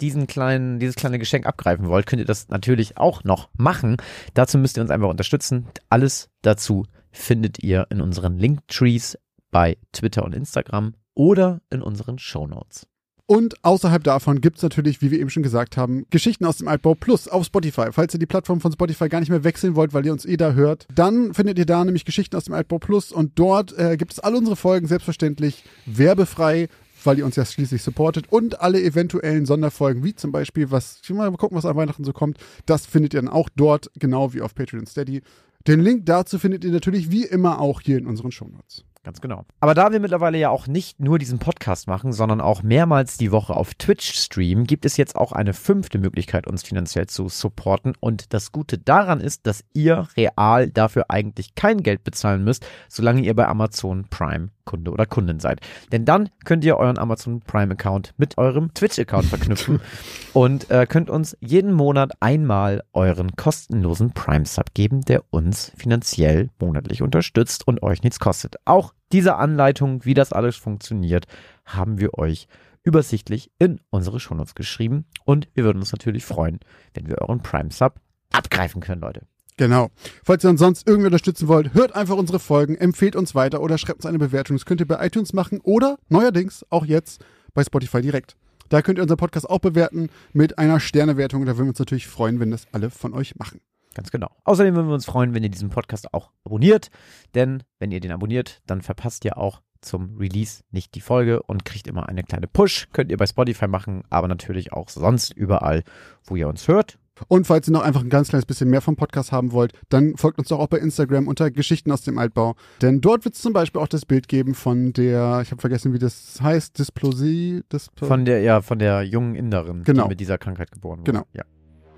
diesen kleinen, dieses kleine Geschenk abgreifen wollt, könnt ihr das natürlich auch noch machen. Dazu müsst ihr uns einfach unterstützen. Alles dazu findet ihr in unseren Linktrees bei Twitter und Instagram oder in unseren Shownotes. Und außerhalb davon gibt's natürlich, wie wir eben schon gesagt haben, Geschichten aus dem Altbau Plus auf Spotify. Falls ihr die Plattform von Spotify gar nicht mehr wechseln wollt, weil ihr uns eh da hört, dann findet ihr da nämlich Geschichten aus dem Altbau Plus und dort äh, gibt es alle unsere Folgen selbstverständlich werbefrei, weil ihr uns ja schließlich supportet und alle eventuellen Sonderfolgen, wie zum Beispiel, was, mal gucken, was an Weihnachten so kommt, das findet ihr dann auch dort, genau wie auf Patreon Steady. Den Link dazu findet ihr natürlich wie immer auch hier in unseren Shownotes. Ganz genau. Aber da wir mittlerweile ja auch nicht nur diesen Podcast machen, sondern auch mehrmals die Woche auf Twitch streamen, gibt es jetzt auch eine fünfte Möglichkeit, uns finanziell zu supporten. Und das Gute daran ist, dass ihr real dafür eigentlich kein Geld bezahlen müsst, solange ihr bei Amazon Prime Kunde oder Kundin seid. Denn dann könnt ihr euren Amazon Prime Account mit eurem Twitch Account verknüpfen und äh, könnt uns jeden Monat einmal euren kostenlosen Prime Sub geben, der uns finanziell monatlich unterstützt und euch nichts kostet. Auch diese Anleitung, wie das alles funktioniert, haben wir euch übersichtlich in unsere Shownotes geschrieben und wir würden uns natürlich freuen, wenn wir euren Prime Sub abgreifen können, Leute. Genau. Falls ihr uns sonst irgendwie unterstützen wollt, hört einfach unsere Folgen, empfehlt uns weiter oder schreibt uns eine Bewertung. Das könnt ihr bei iTunes machen oder neuerdings auch jetzt bei Spotify direkt. Da könnt ihr unseren Podcast auch bewerten mit einer Sternewertung da würden wir uns natürlich freuen, wenn das alle von euch machen. Ganz genau. Außerdem würden wir uns freuen, wenn ihr diesen Podcast auch abonniert, denn wenn ihr den abonniert, dann verpasst ihr auch zum Release nicht die Folge und kriegt immer eine kleine Push. Könnt ihr bei Spotify machen, aber natürlich auch sonst überall, wo ihr uns hört. Und falls ihr noch einfach ein ganz kleines bisschen mehr vom Podcast haben wollt, dann folgt uns doch auch bei Instagram unter Geschichten aus dem Altbau. Denn dort wird es zum Beispiel auch das Bild geben von der, ich habe vergessen, wie das heißt, Dysplosie. Dyspl Von der, ja, von der jungen Inderin, Genau. die mit dieser Krankheit geboren wurde. Genau. Ja.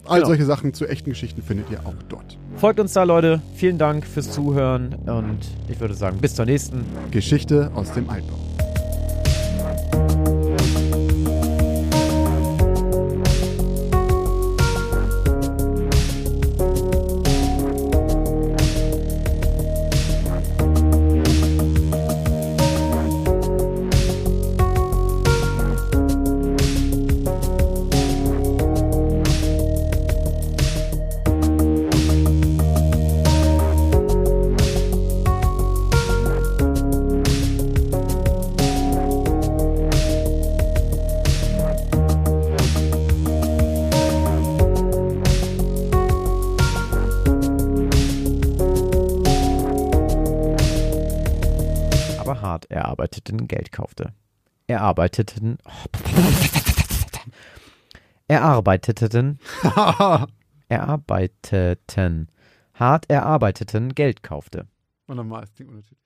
All genau. solche Sachen zu echten Geschichten findet ihr auch dort. Folgt uns da, Leute. Vielen Dank fürs Zuhören und ich würde sagen, bis zur nächsten. Geschichte aus dem Altbau. Hart erarbeiteten Geld kaufte. Erarbeiteten. Erarbeiteten. Erarbeiteten. Hart erarbeiteten Geld kaufte. Und nochmal, das Ding unnötig.